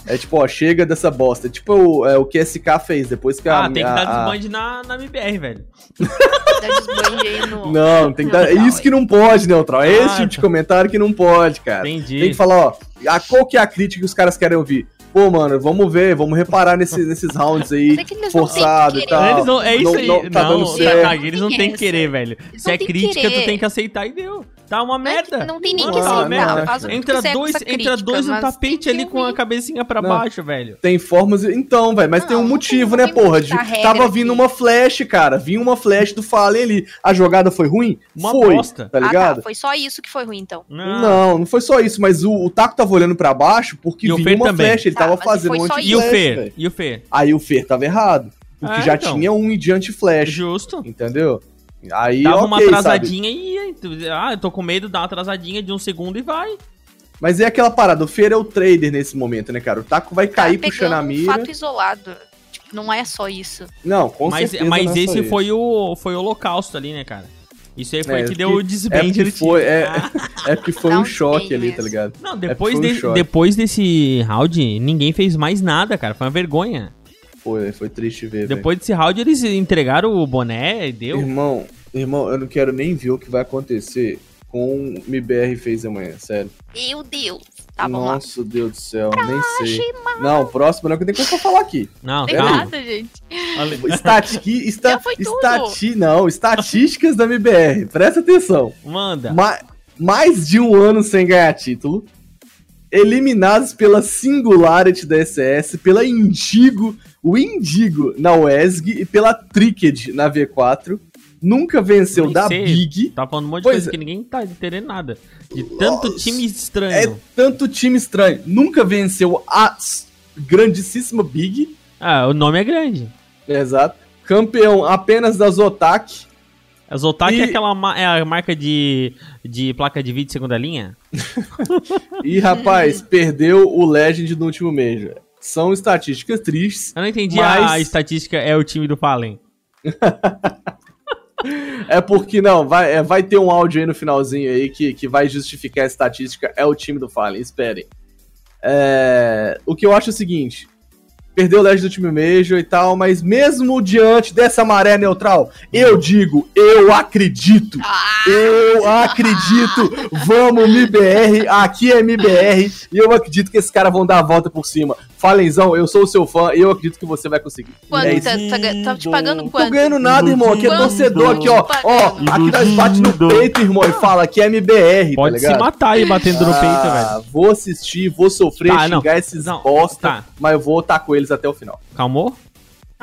É tipo, ó, chega dessa bosta. É tipo o, é, o que a SK fez depois que a. Ah, tem que a- dar a- desbande na, na MBR, velho. Dá desbande aí no. Não, tem que dar. É Neutral, isso que não pode, Neutral. É Ah, esse tipo de tá. comentário que não pode, cara. Entendi. Tem que falar, ó, a, qual que é a crítica que os caras querem ouvir? Pô, mano, vamos ver, vamos reparar nesse, nesses rounds aí, é têm forçado e tal. Eles não, é isso Não- aí. não tá não, dando certo. Takagi, eles não Tem tem que querer, velho. Eles Se é têm que crítica, tu querer. tem que aceitar e deu. Tá uma Não é que- merda. não tem nem Mano, que tá uma aceitar, merda. faz Entra dois, essa entra crítica, dois no tapete ali com a cabecinha pra Não. baixo, velho. Tem formas. Então, velho, mas tem um Não, não motivo, tem- né, não porra? De- Tava aqui. vindo uma flash, cara. Vinha uma flash do Fallen ali. A jogada foi ruim? Uma foi. bosta. Tá Ah, ligado? tá. Foi só isso que foi ruim, então. Não, não foi só isso, mas o, o Taco tava olhando pra baixo porque E vinha uma também. flash, ele Tá, tava fazendo um só anti E o Fer? E o Fer? Aí o Fer tava errado. Porque Ah, já então. tinha um de anti-flash, Justo. entendeu? Aí, Dava ok, uma sabe? atrasadinha e. Ah, eu tô com medo, dá uma atrasadinha de um segundo e vai. Mas é aquela parada, o Fer é o trader nesse momento, né, cara? O Taco vai cair tá puxando a pegando um mira. fato isolado. Tipo, não é só isso. Não, com mas certeza. mas não é só esse isso. foi o, foi o holocausto ali, né, cara? Isso aí foi É, que que- deu o É desband porque no foi, é, Ah. é porque foi um um choque ali, tá ligado? Não, É, depois, um de- choque. depois desse round, ninguém fez mais nada, cara. Foi uma vergonha. Foi, foi triste ver. Depois desse round, eles entregaram o boné e deu. Irmão, irmão, eu não quero nem ver o que vai acontecer com o MBR fez amanhã, sério. Meu Deus. Tá, vamos lá. Nossa, Deus do céu, nem sei. Não, próximo não, que eu tenho coisa pra falar aqui. Não, Tem calma. nada, gente. Estati, esta, estati, não, estatísticas da MBR, presta atenção. Manda. Ma- mais de um ano sem ganhar título. Eliminados pela Singularity da SS, pela Indigo, o Indigo na WESG e pela Tricked na V4. Nunca venceu da. Big. Tá falando um monte de Pois coisa é. que ninguém tá entendendo nada. De tanto Nossa. time É estranho. tanto time estranho. Nunca venceu a grandíssima Big. Ah, o nome é grande. Exato. Campeão apenas da Zotac. A Zotac E- é aquela é a marca de, de placa de vídeo segunda linha? E, rapaz, perdeu o Legend no último mês. São estatísticas tristes. Eu não entendi Mas- a estatística é o time do Fallen. É porque, não, vai, é, vai ter um áudio aí no finalzinho aí que, que vai justificar a estatística. É o time do Fallen, esperem. É, o que eu acho é o seguinte: perdeu o Legend do time Major e tal, mas mesmo diante dessa maré neutral, eu digo, eu acredito. Ah, Eu acredito. Vamos, MBR. Aqui é MBR. E eu acredito que esses caras vão dar a volta por cima. Falenzão, eu sou o seu fã e eu acredito que você vai conseguir. quanto? É tá, tá, tá te pagando Tô quanto? ganhando nada, irmão. Aqui é torcedor, aqui, ó. Ó, aqui nós bate no peito, irmão, e fala que é MBR, Pode tá se ligado? matar aí batendo no peito, Ah, velho. Vou assistir, vou sofrer, Tá, não. xingar esses Não, bosta, tá. mas eu vou estar com eles até o final. Calmou?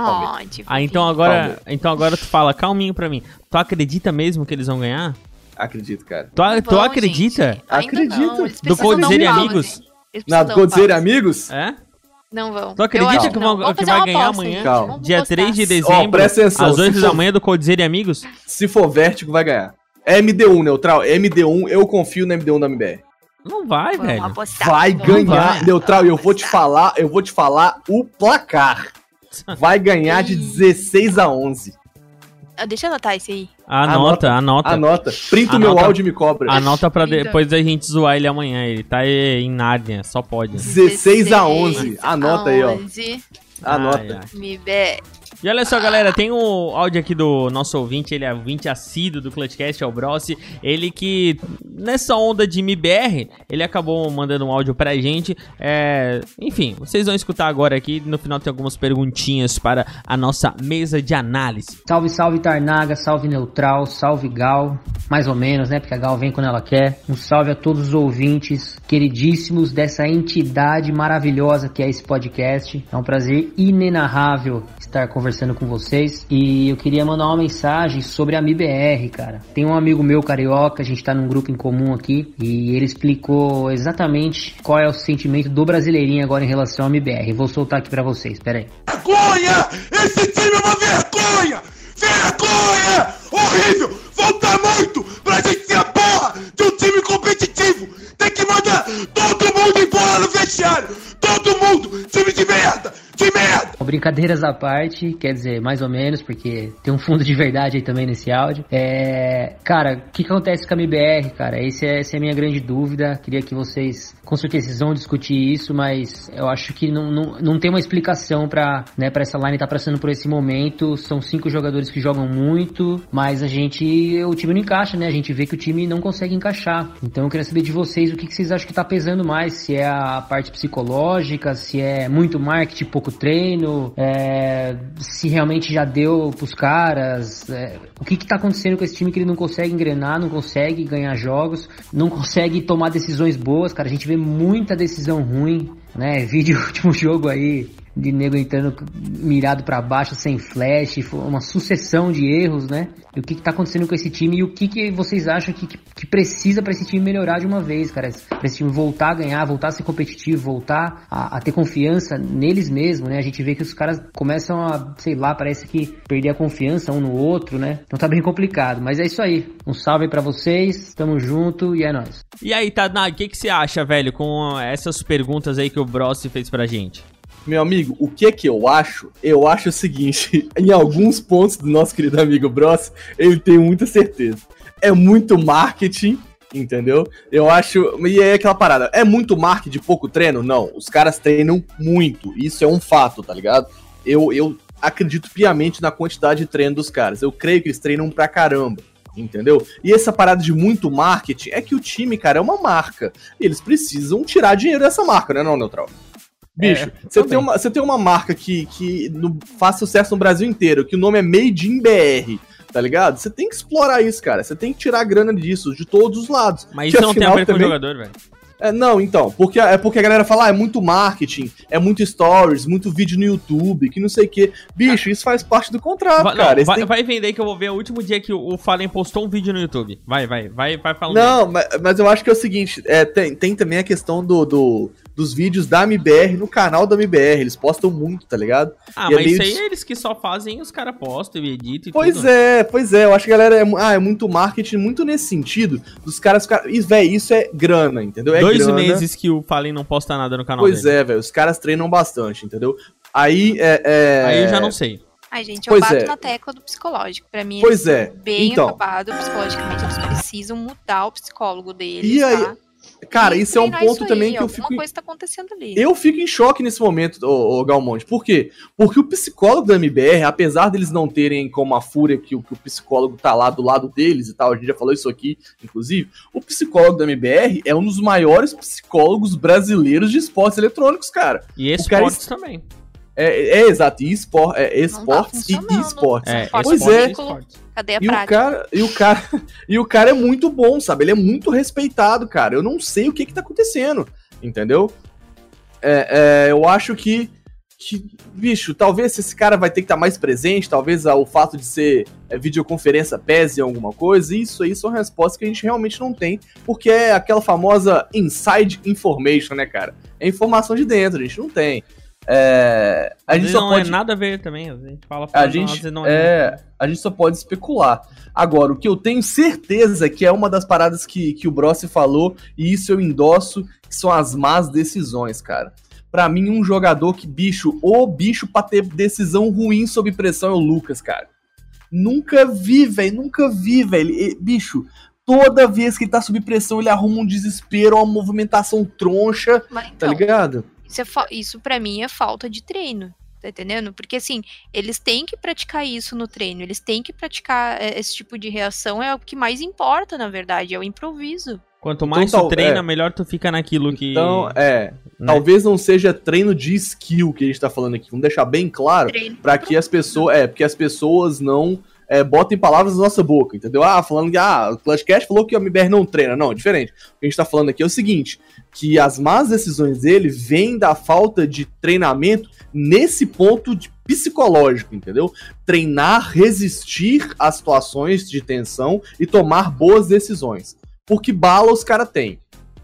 Oh, tipo, Ah, então agora, então agora tu fala calminho pra mim. Tu acredita mesmo que eles vão ganhar? Acredito, cara. Tu, Vão, acredita? gente. Acredito. Do Coldzera e. Amigos? Na Godzilla, pause. amigos? É? Não vão. Tu acredita Eu que vão- Vamos que vai ganhar aposta, amanhã? Calma. Dia postar. 3 de dezembro, presta atenção, às 8 se da for- manhã do Coldzera e Amigos? Se for Vértigo, vai ganhar. É MD1, neutral. É MD1, eu confio no MD1 da MBR. Não vai, Vamos velho. apostar. Vai vamos ganhar, apostar, neutral. E eu vou te falar, eu vou te falar o placar. Vai ganhar de 16 a 11. Ah, Deixa eu anotar isso aí. Anota, anota. Anota. Printa o meu Anota. áudio e me cobra. Anota pra Então. depois da gente zoar ele amanhã. Ele tá em Nárnia, só pode. 16 a 11. Anota aí, ó. 11, Anota. Ai, ai. Me be... E olha só, galera, tem um áudio aqui do nosso ouvinte, ele é ouvinte assíduo do Clutchcast, é o Brossi. Ele que, nessa onda de MBR, ele acabou mandando um áudio pra gente. É, enfim, vocês vão escutar agora aqui. No final tem algumas perguntinhas para a nossa mesa de análise. Salve, salve Tarnaga, salve Neutral, salve Gal. Mais ou menos, né? Porque a Gal vem quando ela quer. Um salve a todos os ouvintes queridíssimos dessa entidade maravilhosa que é esse podcast. É um prazer inenarrável estar conversando com vocês. E eu queria mandar uma mensagem sobre a MIBR, cara. Tem um amigo meu carioca, a gente tá num grupo em comum aqui. E ele explicou exatamente qual é o sentimento do brasileirinho agora em relação à MIBR. Vou soltar aqui pra vocês, pera aí. Vergonha! Esse time é uma vergonha! Vergonha! Horrível! Falta muito pra gente ser a porra de um time competitivo! Tem que mandar todo mundo embora no vestiário! Todo mundo! Time de merda! De merda! Brincadeiras à parte, quer dizer, mais ou menos, porque tem um fundo de verdade aí também nesse áudio. É, cara, o que, acontece com a MBR, cara? Esse é, essa é a minha grande dúvida. Queria que vocês, com certeza, vão discutir isso, mas eu acho que não, não, não tem uma explicação pra, né, pra essa line estar passando por esse momento. São cinco jogadores que jogam muito, mas a gente, o time não encaixa, né? A gente vê que o time não consegue encaixar. Então eu queria saber de vocês o que, que vocês acham que tá pesando mais, se é a parte psicológica, se é muito marketing, pouco treino, é, se realmente já deu pros caras, é, o que que tá acontecendo com esse time que ele não consegue engrenar, não consegue ganhar jogos, não consegue tomar decisões boas, cara. A gente vê muita decisão ruim, né? Vídeo último jogo aí de nego entrando mirado para baixo sem flash, uma sucessão de erros, né? E o que, que tá acontecendo com esse time e o que, que vocês acham que, que, precisa para esse time melhorar de uma vez, cara? Pra esse time voltar a ganhar, voltar a ser competitivo, voltar a, a, ter confiança neles mesmos, né? A gente vê que os caras começam a, sei lá, parece que perder a confiança um no outro, né? Então tá bem complicado, mas é isso aí. Um salve para vocês, tamo junto e é nóis. E aí, Tadna, o que, que você acha, velho, com essas perguntas aí que o Brossi fez pra gente? Meu amigo, o que que eu acho? Eu acho o seguinte, em alguns pontos do nosso querido amigo Bros, ele tem muita certeza. É muito marketing, entendeu? Eu acho. E é aquela parada. É muito marketing pouco treino? Não. Os caras treinam muito. Isso é um fato, tá ligado? Eu, eu acredito piamente na quantidade de treino dos caras. Eu creio que eles treinam pra caramba. Entendeu? E essa parada de muito marketing é que o time, cara, é uma marca. E eles precisam tirar dinheiro dessa marca, né, não, Neutral? Bicho, é, você, tem uma, você tem uma marca que, que no, faz sucesso no Brasil inteiro, que o nome é Made in BR, tá ligado? Você tem que explorar isso, cara. Você tem que tirar a grana disso, de todos os lados. Mas isso não tem a ver também... com o jogador, velho. É, não, então, porque é porque a galera fala, ah, é muito marketing, é muito stories, muito vídeo no YouTube, que não sei o que. Bicho, isso faz parte do contrato, vai, cara. Não, vai, tem... vai, vender que eu vou ver o último dia que o, Fallen postou um vídeo no YouTube. Vai, vai, vai, vai falando. Não, mas, mas, eu acho que é o seguinte, é, tem, tem também a questão do, do, dos vídeos da MBR no canal da MBR. Eles postam muito, tá ligado? Ah, e é mas é isso aí eles que só fazem, os caras postam e editam e Pois tudo. é, pois é. Eu acho que a galera é, ah, é muito marketing, muito nesse sentido. Dos caras. Cara, e, véi, isso é grana, entendeu? É Dois grana. meses que o Fallen não posta nada no canal Pois dele. é, velho. Os caras treinam bastante, entendeu? Aí é, é. Aí eu já não sei. Ai, gente, eu pois bato é. na tecla do psicológico. Pra mim, pois é. bem então. acabado psicologicamente. Eles precisam mudar o psicólogo deles, e aí, tá? Cara, isso é um ponto também que eu fico. coisa tá acontecendo ali. Eu fico em choque nesse momento, ô, ô Galmonte. Por quê? Porque o psicólogo da MBR, apesar deles não terem como a fúria que, que o psicólogo tá lá do lado deles e tal, a gente já falou isso aqui, inclusive, o psicólogo da MBR é um dos maiores psicólogos brasileiros de esportes eletrônicos, cara. E esportes cara, também. É, é, exato, e espor, é, esportes tá e esportes. É, pois é. Cadê a e prática? O cara, e, o cara, e o cara é muito bom, sabe? Ele é muito respeitado, cara. Eu não sei o que que tá acontecendo, entendeu? É, é, eu acho que, que, bicho, talvez esse cara vai ter que estar tá mais presente, talvez o fato de ser é, videoconferência pese em alguma coisa, isso aí são respostas que a gente realmente não tem, porque é aquela famosa inside information, né, cara? É informação de dentro, a gente não tem. É, a gente só não pode... é nada a ver também. A gente fala, fala a gente não é, é a gente só pode especular. Agora, o que eu tenho certeza que é uma das paradas que, que o Brossi falou, e isso eu endosso, que são as más decisões, cara. Para mim, um jogador que, bicho, o bicho pra ter decisão ruim sob pressão é o Lucas, cara. Nunca vi, velho, nunca vi, velho. Bicho, toda vez que ele tá sob pressão, ele arruma um desespero, uma movimentação troncha, Mas, tá então, tá ligado? Isso, é isso para mim é falta de treino. Tá entendendo? Porque assim, eles têm que praticar isso no treino, eles têm que praticar é, esse tipo de reação, é o que mais importa, na verdade, é o improviso. Quanto então mais então, tu treina, é, melhor tu fica naquilo que. Então, é. Né? Talvez não seja treino de skill que a gente tá falando aqui. Vamos deixar bem claro para que as pessoas. É, porque as pessoas não é, botem palavras na nossa boca, entendeu? Ah, falando que ah, o Clutchcast falou que o MBR não treina. Não, diferente. O que a gente tá falando aqui é o seguinte: que as más decisões dele vêm da falta de treinamento nesse ponto de psicológico, entendeu? Treinar, resistir às situações de tensão e tomar boas decisões. Porque bala os caras têm,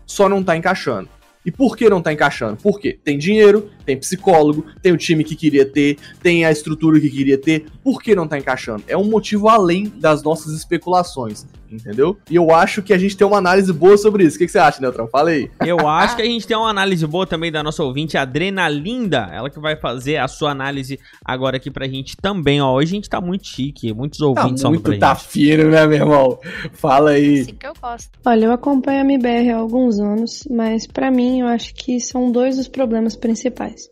só não tá encaixando. E por que não tá encaixando? Porque tem dinheiro, tem psicólogo, tem o time que queria ter, tem a estrutura que queria ter. Por que não tá encaixando? É um motivo além das nossas especulações, entendeu? E eu acho que a gente tem uma análise boa sobre isso. O que, que você acha, Neutron? Fala aí. Eu acho que a gente tem uma análise boa também da nossa ouvinte, Adrenalinda. Ela que vai fazer a sua análise agora aqui pra gente também, ó. Hoje a gente tá muito chique, muitos tá ouvintes tá muito, pra tá fino, né, meu irmão? Fala aí. Assim que eu gosto. Olha, eu acompanho a MBR há alguns anos, mas para mim eu acho que são dois os problemas principais.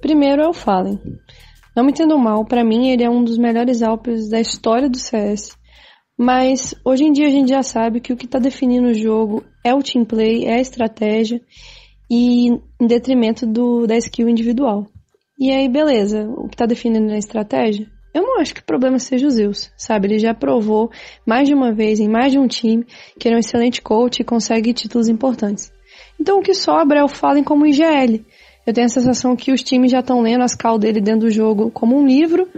Primeiro é o Fallen. Não me entendo mal, para mim ele é um dos melhores Alpes da história do CS. Mas hoje em dia a gente já sabe que o que está definindo o jogo é o team play, é a estratégia e em detrimento do, da skill individual. E aí, beleza, o que tá definindo a estratégia? Eu não acho que o problema seja o Zeus, sabe? Ele já provou mais de uma vez, em mais de um time, que ele é um excelente coach e consegue títulos importantes. Então o que sobra é o Fallen como IGL. Eu tenho a sensação que os times já estão lendo as cal dele dentro do jogo como um livro,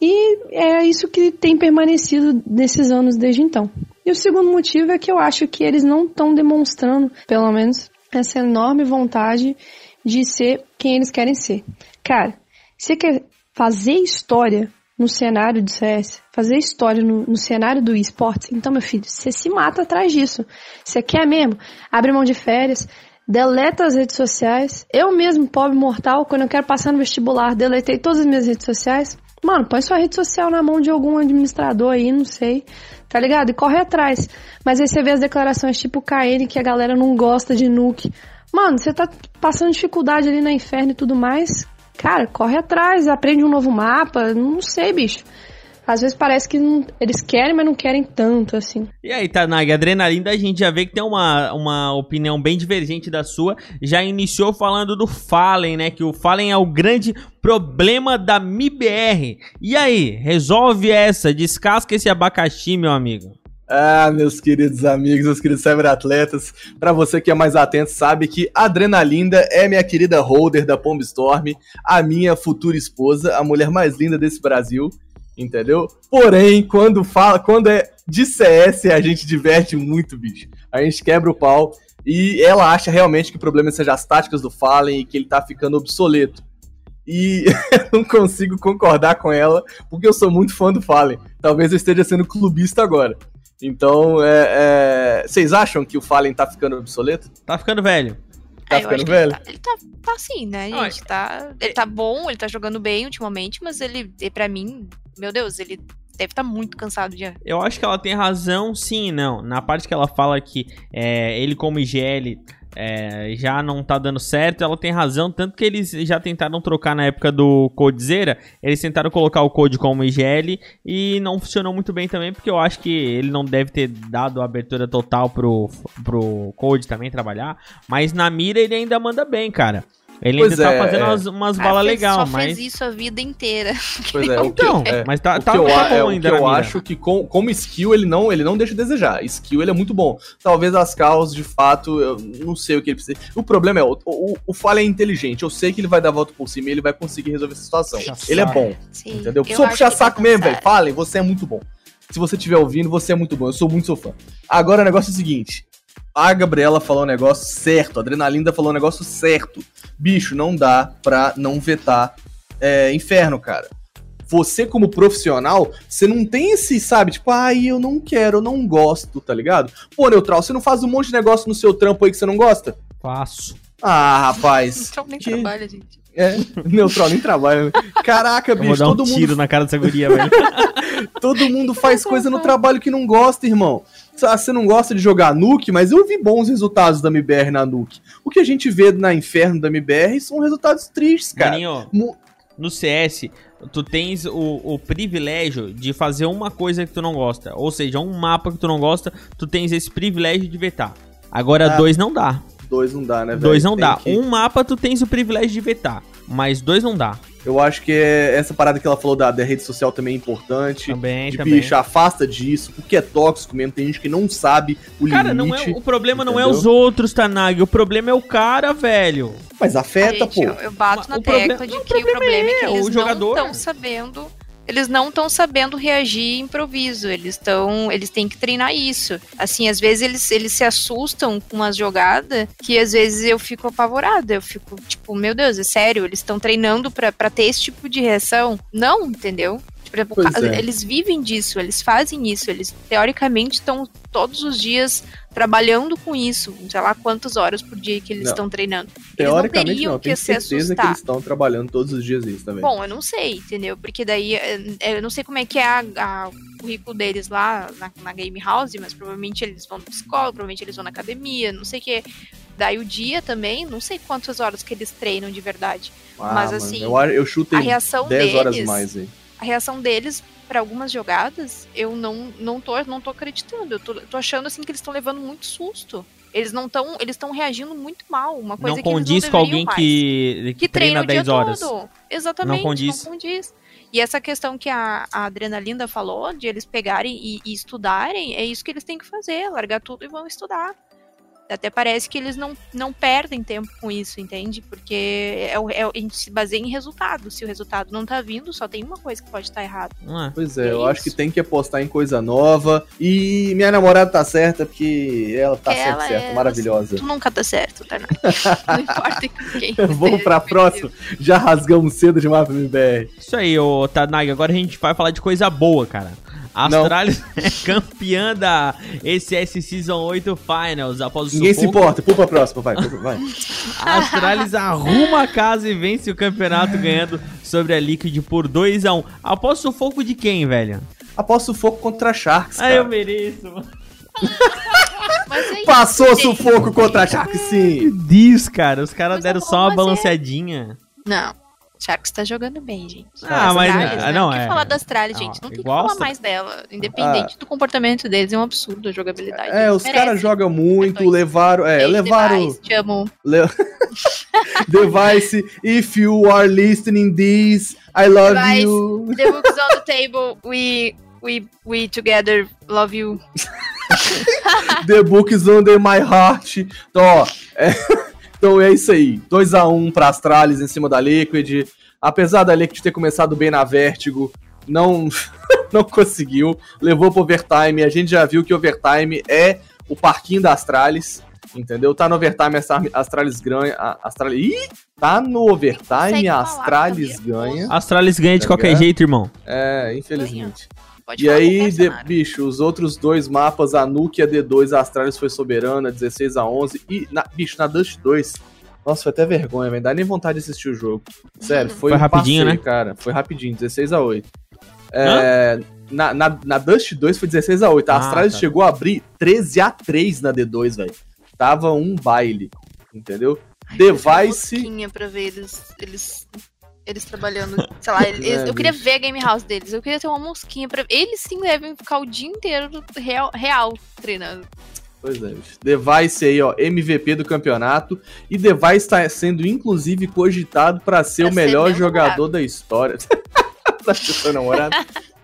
e é isso que tem permanecido nesses anos desde então. E o segundo motivo é que eu acho que eles não estão demonstrando, pelo menos, essa enorme vontade de ser quem eles querem ser. Cara, você quer fazer história no cenário do CS, fazer história no, no cenário do esportes, então, meu filho, você se mata atrás disso. Você quer mesmo? Abre mão de férias, deleta as redes sociais. Eu mesmo, pobre mortal, quando eu quero passar no vestibular, deletei todas as minhas redes sociais. Mano, põe sua rede social na mão de algum administrador aí, não sei, tá ligado? E corre atrás. Mas aí você vê as declarações tipo KN que a galera não gosta de nuke. Mano, você tá passando dificuldade ali na inferno e tudo mais. Cara, corre atrás, aprende um novo mapa, não sei, bicho. Às vezes parece que não, eles querem, mas não querem tanto, assim. E aí, Tanag, adrenalina, a gente já vê que tem uma, uma opinião bem divergente da sua. Já iniciou falando do Fallen, né? Que o Fallen é o grande problema da MIBR. E aí, resolve essa, descasca esse abacaxi, meu amigo. Ah, meus queridos amigos, meus queridos cyberatletas, para você que é mais atento, sabe que a Adrenalinda é minha querida holder da Pomb Storm, a minha futura esposa, a mulher mais linda desse Brasil, entendeu? Porém, quando fala, quando é de CS, a gente diverte muito, bicho. A gente quebra o pau e ela acha realmente que o problema seja as táticas do Fallen e que ele tá ficando obsoleto. E eu não consigo concordar com ela, porque eu sou muito fã do Fallen. Talvez eu esteja sendo clubista agora. Então, é, é... vocês acham que o Fallen tá ficando obsoleto? Tá ficando velho. Tá Ah, ficando velho? Ele tá, ele tá, tá assim, né, Ah, gente? Tá, ele tá bom, ele tá jogando bem ultimamente, mas ele, e pra mim, meu Deus, ele deve estar muito cansado já. Eu acho que ela tem razão, sim e não. Na parte que ela fala que é, ele como IGL é, já não tá dando certo, ela tem razão. Tanto que eles já tentaram trocar na época do Codezera. Eles tentaram colocar o Code como IGL e não funcionou muito bem também, porque eu acho que ele não deve ter dado a abertura total pro, pro Code também trabalhar. Mas na mira ele ainda manda bem, cara. Ele Pois ainda tá é, fazendo é. umas, umas Ah, balas fez- legal, só mas. fez isso a vida inteira. Pois é, o que, Então, é, mas tá, o tá, eu, tá é, bom o ainda eu mira. acho que com, como skill ele não, ele não deixa a desejar. Skill ele é muito bom. Talvez as causas, de fato, eu não sei o que ele precisa. O problema é, o, o, o Fallen é inteligente. Eu sei que ele vai dar a volta por cima e ele vai conseguir resolver essa situação. Puxa Ele é bom, Sim, entendeu? eu Sou acho puxar tá saco mesmo, velho. Fallen, você é muito bom. Se você estiver ouvindo, você é muito bom. Eu sou muito seu fã. Agora o negócio é o seguinte. A Gabriela falou um negócio certo, a Adrenalinda falou um negócio certo. Bicho, não dá pra não vetar é, inferno, cara. Você, como profissional, você não tem esse, sabe, tipo, ai, eu não quero, eu não gosto, tá ligado? Pô, Neutral, você não faz um monte de negócio no seu trampo aí que você não gosta? Faço. Ah, rapaz. Então nem que- trabalha, gente. É, Neutral nem trabalha. né? Caraca, Eu vou bicho, dar um todo tiro mundo, na cara dessa guria, velho. todo mundo faz coisa no trabalho que não gosta, irmão. Ah, Você não gosta de jogar Nuke, mas eu vi bons resultados da MBR na Nuke. O que a gente vê na Inferno da MBR são resultados tristes, cara. Maninho, Mu- no CS, tu tens o, o privilégio de fazer uma coisa que tu não gosta. Ou seja, um mapa que tu não gosta, tu tens esse privilégio de vetar. Agora, Ah, dois não dá. Dois não dá, né, velho? Dois não Tem dá. que- Um mapa tu tens o privilégio de vetar. Mas dois não dá. Eu acho que é essa parada que ela falou da, da rede social também é importante. Também, de também. bicho, afasta disso, porque é tóxico mesmo. Tem gente que não sabe o Cara, não limite. é, o problema não é entendeu? os outros, Tanag. O problema é o cara, velho. Mas afeta, Gente, pô. eu, eu bato na o problema- tecla de não, que o problema é que é eles o jogador. não estão sabendo. Eles não estão sabendo reagir improviso. Eles estão. Eles têm que treinar isso. Assim, às vezes eles, eles se assustam com umas jogadas que às vezes eu fico apavorada. Eu fico, tipo, meu Deus, é sério, eles estão treinando pra ter esse tipo de reação? Não, entendeu? Exemplo, é. eles vivem disso, eles fazem isso, eles teoricamente estão todos os dias trabalhando com isso, sei lá quantas horas por dia que eles Não. estão treinando. Eles não Teoricamente teriam não, que tenho certeza que eles estão trabalhando todos os dias isso também. Bom, eu não sei, entendeu? Porque daí eh, eu não sei como é que é a, a- o currículo deles lá na, na Game House, mas provavelmente eles vão pra escola, provavelmente eles vão na academia, não sei o que. Daí o dia também, não sei quantas horas que eles treinam de verdade. Ah, mas mano, assim, eu, eu chutei a reação 10 horas deles- mais aí. A reação deles pra algumas jogadas, eu não, não, tô, não tô acreditando. Eu tô, tô achando assim que eles estão levando muito susto. Eles não estão. Eles estão reagindo muito mal. Uma coisa Não que condiz não com alguém mais. que, que, treina, treina o dia 10 horas. todo. Exatamente, Não condiz. não condiz. E essa questão que a, a Adriana Linda falou, de eles pegarem e, e estudarem, é isso que eles têm que fazer, largar tudo e vão estudar. Até parece que eles não, não perdem tempo com isso, entende? Porque é, o- é, a gente se baseia em resultado. Se o resultado não tá vindo, só tem uma coisa que pode estar errado. Não é? Pois É é, eu acho isso. que tem que apostar em coisa nova. E minha namorada tá certa, porque ela tá Porque sempre ela certa, é- maravilhosa. Tu nunca tá certo, tá? Não importa com quem. Vamos pra próxima. Já rasgamos cedo demais pro MBR. Isso aí, ô Tanag. Agora a gente vai falar de coisa boa, cara. A. Astralis é campeã da ECS Season 8 Finals após o Ninguém se sufoco. importa. Pula pra próxima, vai. pula- vai. A Astralis arruma a casa e vence o campeonato ganhando sobre a Liquid por 2x1. Após o sufoco de quem, velho? Após sufoco contra a Sharks, Ah, eu mereço, mano. Mas é isso, Passou sufoco contra a Sharks, sim. Meu Deus, cara. Os caras deram eu só uma fazer. balanceadinha. Não. Sharks tá jogando bem, gente. Ah, mas- ah, né? não, Não, é. que falar da Não, gente. Não tem que igual falar Astra- mais dela. Independente do comportamento deles, é um absurdo a jogabilidade. É, os caras jogam muito, dois. levaram. É, Beijo, levaram. Device, Te amo. Le... Device, if you are listening this, I love Device. you. The books on the table. We, we, we together love you. The book is under my heart. Então, ó, é, então é isso aí. 2x1 pra Astralis em cima da Liquid. Apesar da Liquid ter começado bem na Vertigo, não, não conseguiu. Levou pro overtime. A gente já viu que overtime é o parquinho da Astralis. Entendeu? Tá no overtime, a Astra- Astralis ganha. a Astralis. Ih! Tá no overtime, a Astralis ganha. A Astralis ganha de qualquer jeito, irmão. É, infelizmente. Pode E falar aí, de- bicho, os outros dois mapas, a Nuke e a D2, a Astralis foi soberana, 16 a 11 E, na- bicho, na Dust 2, nossa, foi até vergonha, velho. Dá nem vontade de assistir o jogo. Sério, foi, Foi um rapidinho, passeio, né? cara. Foi rapidinho, 16 a 8 É, na, na, na Dust 2 foi 16 a 8 A Ah, Astralis tá. chegou a abrir 13 a 3 na D2, velho. Tava um baile, entendeu? Eu fico Device. pra ver eles, eles, eles trabalhando. Sei lá, eles- É, eu queria ver a game house deles. Eu queria ter uma mosquinha pra. Eles sim devem ficar o dia inteiro real, real treinando. Pois é. Device aí, ó, MVP do campeonato. E Device tá sendo, inclusive, cogitado pra ser Pra o ser melhor meu jogador da história. pra ser seu namorado?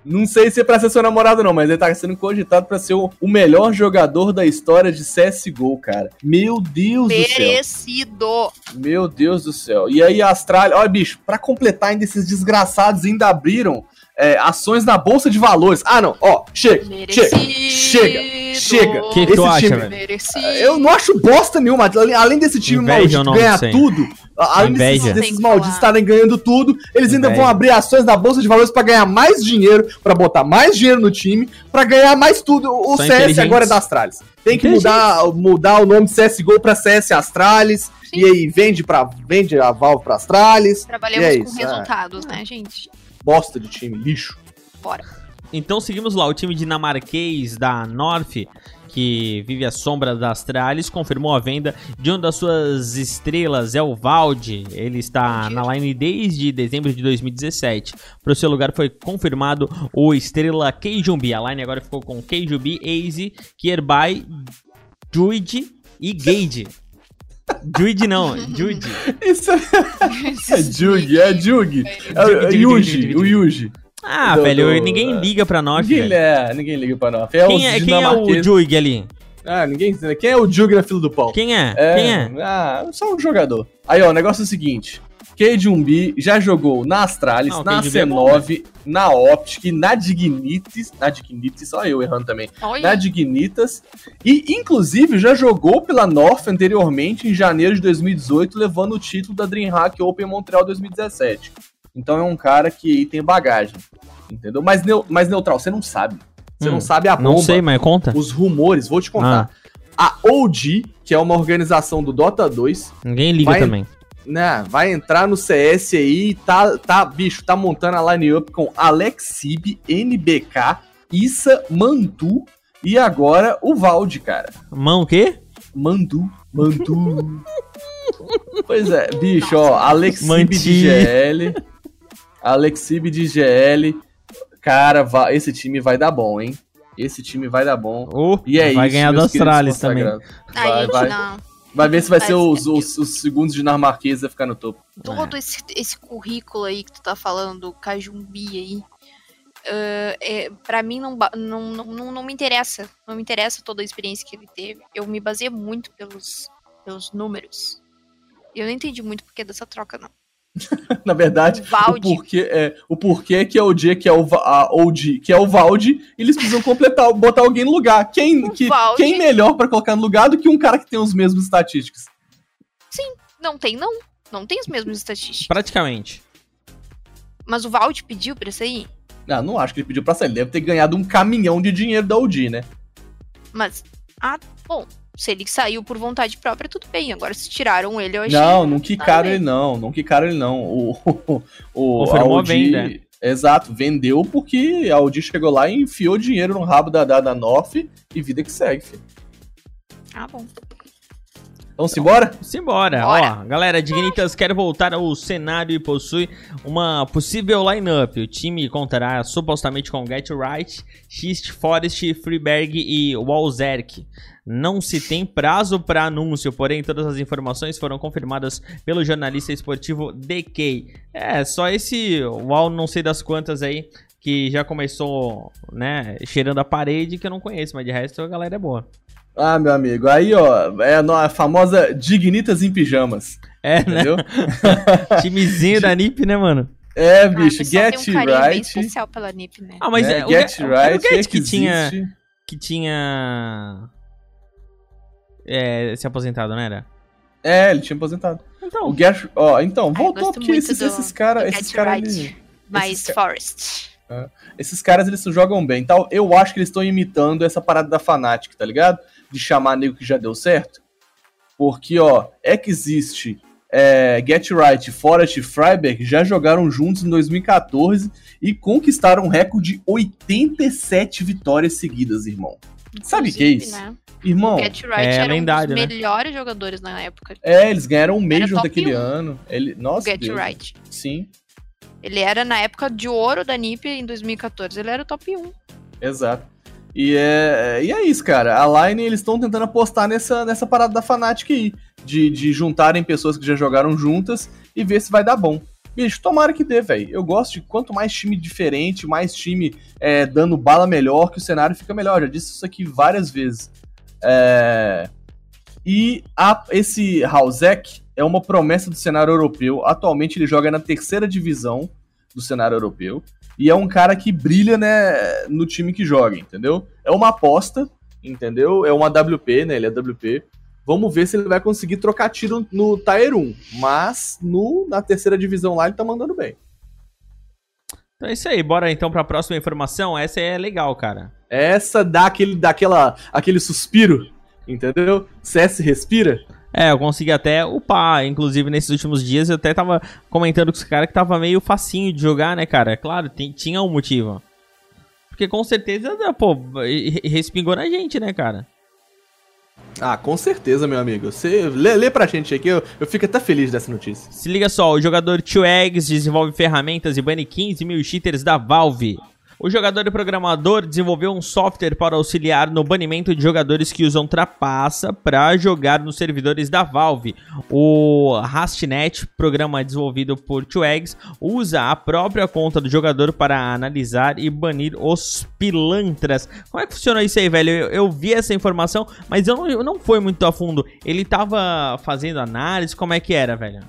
Não sei se é pra ser seu namorado, não, mas ele tá sendo cogitado pra ser o, o melhor jogador da história de CSGO, cara. Meu Deus do céu. Merecido! Meu Deus do céu. E aí a Austrália, olha, bicho, pra completar ainda esses desgraçados ainda abriram é, ações na Bolsa de Valores. Ah, não, ó, chega, chega, Merecido! chega, chega. O que, que Esse tu acha, time- velho? Eu não acho bosta nenhuma. Além- Além desse time Inveja maldito nome ganhar tudo, além desses, Inveja. desses malditos estarem ganhando tudo, eles ainda Inveja. vão abrir ações da Bolsa de Valores pra ganhar mais dinheiro, pra botar mais dinheiro no time, pra ganhar mais tudo. O São CS agora é da Astralis. Tem que mudar, mudar o nome de CSGO pra CS Astralis. Sim. E aí vende, pra, vende a Valve pra Astralis. Trabalhamos E é com isso, é. resultados, né, gente? Bosta de time, lixo. Bora. Então seguimos lá, o time dinamarquês da North, que vive à sombra da Astralis, confirmou a venda de uma das suas estrelas, é o Valde. Ele está na line desde dezembro de 2017. Para o seu lugar foi confirmado o estrela Keijumbi. A line agora ficou com Keijumbi, Aze, Kierbai, Jude e Gage. Jude não, Jude. Isso é, é Jug, é Jug. É o- é Jugi, Yuji, Jugi, o Yuji. Ah, Do- velho, do- ninguém liga pra North, Ninguém, velho. é, ninguém liga pra nós. É Quem é, quem é o. Jug ali? Ah, ninguém. Quem é o Jug na fila do pão? Quem é? É, Quem é? Ah, só um jogador. Aí, ó, o negócio é o seguinte. K1B já jogou na Astralis, Não, na K1B é bom, C9, na Optic, na Dignitas. Na Dignitas, só eu errando também. Olha, Na Dignitas. E, inclusive, já jogou pela North anteriormente, em janeiro de 2018, levando o título da DreamHack Open Montreal 2017. Então é um cara que tem bagagem. Entendeu? Mas, neu- mas neutral, você não sabe. Você Hum, não sabe a bomba. Não sei, mas conta. Os rumores, vou te contar. Ah. A OG, que é uma organização do Dota 2, Ninguém liga Vai- também. Né, vai entrar no CS aí, e tá, tá, bicho, tá montando a line-up com Alexib, NBK, Issa, Mandu e agora o Valde, cara. Mão o quê? Mandu, Mandu. pois é, bicho, ó, Alexib Manti. de GL, Alexib de GL. Cara, vai- esse time vai dar bom, hein? Esse time vai dar bom. Oh, E é vai isso, ganhar queridos Astralis também. consagrados. Aí, Vai, vai. não. Vai ver se vai Vai ser os, os, os segundos dinamarqueses a ficar no topo. todo esse, esse currículo aí que tu tá falando, Cajumbi aí, ah, é, pra mim não, não, não, não, não me interessa. Não me interessa toda a experiência que ele teve. Eu me baseio muito pelos, pelos números. E eu não entendi muito porquê dessa troca, não. Na verdade, O porquê é o porquê que é o D, que é o a OG, que é o Valde, eles precisam completar, botar alguém no lugar. Quem, O que, quem melhor pra colocar no lugar do que um cara que tem os mesmos estatísticas? Não tem, não. Não tem as mesmas estatísticas. Praticamente. Mas o Vald pediu pra sair. Ah, não acho que ele pediu pra sair. Ele deve ter ganhado um caminhão de dinheiro da OG, né? Mas, ah, bom, se ele saiu por vontade própria, tudo bem. Agora, se tiraram ele, eu achei. Não, não quicaram bem. ele não, não quicaram ele não. O, o, o Confirmou a OG venda. Exato, vendeu porque a Audi chegou lá e enfiou dinheiro no rabo da, da, da North e vida que segue, filho. Ah, bom. Vamos embora? Simbora. Bora. Ó, galera, Dignitas quer voltar ao cenário e possui uma possível lineup. O time contará supostamente com Get Right, Xist, Forest, Freeberg e Walzerk. Não se tem prazo para anúncio, porém todas as informações foram confirmadas pelo jornalista esportivo DK. É, só esse Wal não sei das quantas aí que já começou, né, cheirando a parede que eu não conheço, mas de resto a galera é boa. Ah, meu amigo, aí ó, é a famosa Dignitas em pijamas, É, né? entendeu? Timezinho da NiP, né, mano? É, Ah, bicho, o pessoal Get tem um carinho bem Right. especial pela NiP, né? Ah, mas né? é, o Get era o Right Get que tinha que tinha é, se aposentado, não era? É, ele tinha aposentado. Então, O Get, ó, então, voltou porque esses, do- esses caras, esses caras, Right. eles- Mas esses ca- Forest. esses caras eles jogam bem, tal. Eu acho que eles estão imitando essa parada da Fnatic, tá ligado? De chamar nego que já deu certo. Porque, ó, é que existe é, Get Right, Forest e Freiberg já jogaram juntos em 2014 e conquistaram um recorde de 87 vitórias seguidas, irmão. Sabe o que é Inclusive, isso? Né? Irmão, o Get Right é era lendário, um né? dos melhores jogadores na época. é, eles ganharam um Major daquele um. ano. Ele, O nossa, Get Deus. Right. Sim, Ele era na época de ouro da NiP em 2014. Ele era o top 1. exato. E é, e é isso, cara. A Line, eles estão tentando apostar nessa, nessa parada da Fnatic aí. De, de juntarem pessoas que já jogaram juntas e ver se vai dar bom. Bicho, tomara que dê, velho. Eu gosto de quanto mais time diferente, mais time é, dando bala melhor, que o cenário fica melhor. Já disse isso aqui várias vezes. É, E a- esse Hausek é uma promessa do cenário europeu. Atualmente ele joga na terceira divisão do cenário europeu. E é um cara que brilha né, no time que joga, entendeu? É uma aposta, entendeu? É uma WP, né? Ele é WP. Vamos ver se ele vai conseguir trocar tiro no Tier 1. Mas no, na terceira divisão lá ele tá mandando bem. então é isso aí. Bora então pra próxima informação. Essa é legal, cara. Essa dá aquele, dá aquela, aquele suspiro, entendeu? CS respira. É, eu consegui até upar. Inclusive, nesses últimos dias eu até tava comentando com esse cara que tava meio facinho de jogar, né, cara? Claro, tem- tinha um motivo. Porque com certeza, pô, re- respingou na gente, né, cara? Ah, com certeza, meu amigo. Você lê, lê pra gente aqui, eu, eu fico até feliz dessa notícia. Se liga só, o jogador Two Eggs desenvolve ferramentas e bane 15 mil cheaters da Valve. O jogador e programador desenvolveu um software para auxiliar no banimento de jogadores que usam trapaça para jogar nos servidores da Valve. O Rastnet, programa desenvolvido por Two Eggs, usa a própria conta do jogador para analisar e banir os pilantras. Como é que funciona isso aí, velho? Eu, eu vi essa informação, mas eu não, eu não fui muito a fundo. Ele tava fazendo análise, como é que era, velho?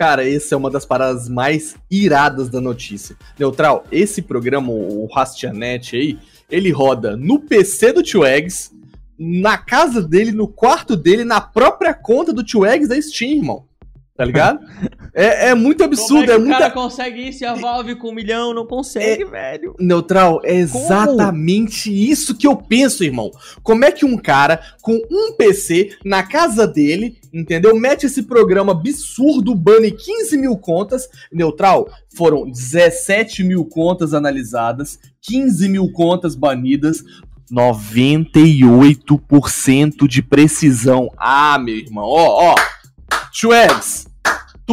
Cara, essa é uma das paradas mais iradas da notícia. Neutral, esse programa, o Rastianet aí, ele roda no PC do Tio Eggs, na casa dele, no quarto dele, na própria conta do Tio Eggs da Steam, irmão. Tá ligado? é, é muito absurdo, é, o muita. cara consegue isso e a Valve com um milhão não consegue, velho. Neutral, é exatamente isso que eu penso, irmão. Como é que um cara com um PC na casa dele, entendeu? Mete esse programa absurdo, bane 15 mil contas. Neutral, foram 17 mil contas analisadas, 15 mil contas banidas. 98% de precisão. Ah, meu irmão, ó, ó. Schwebs,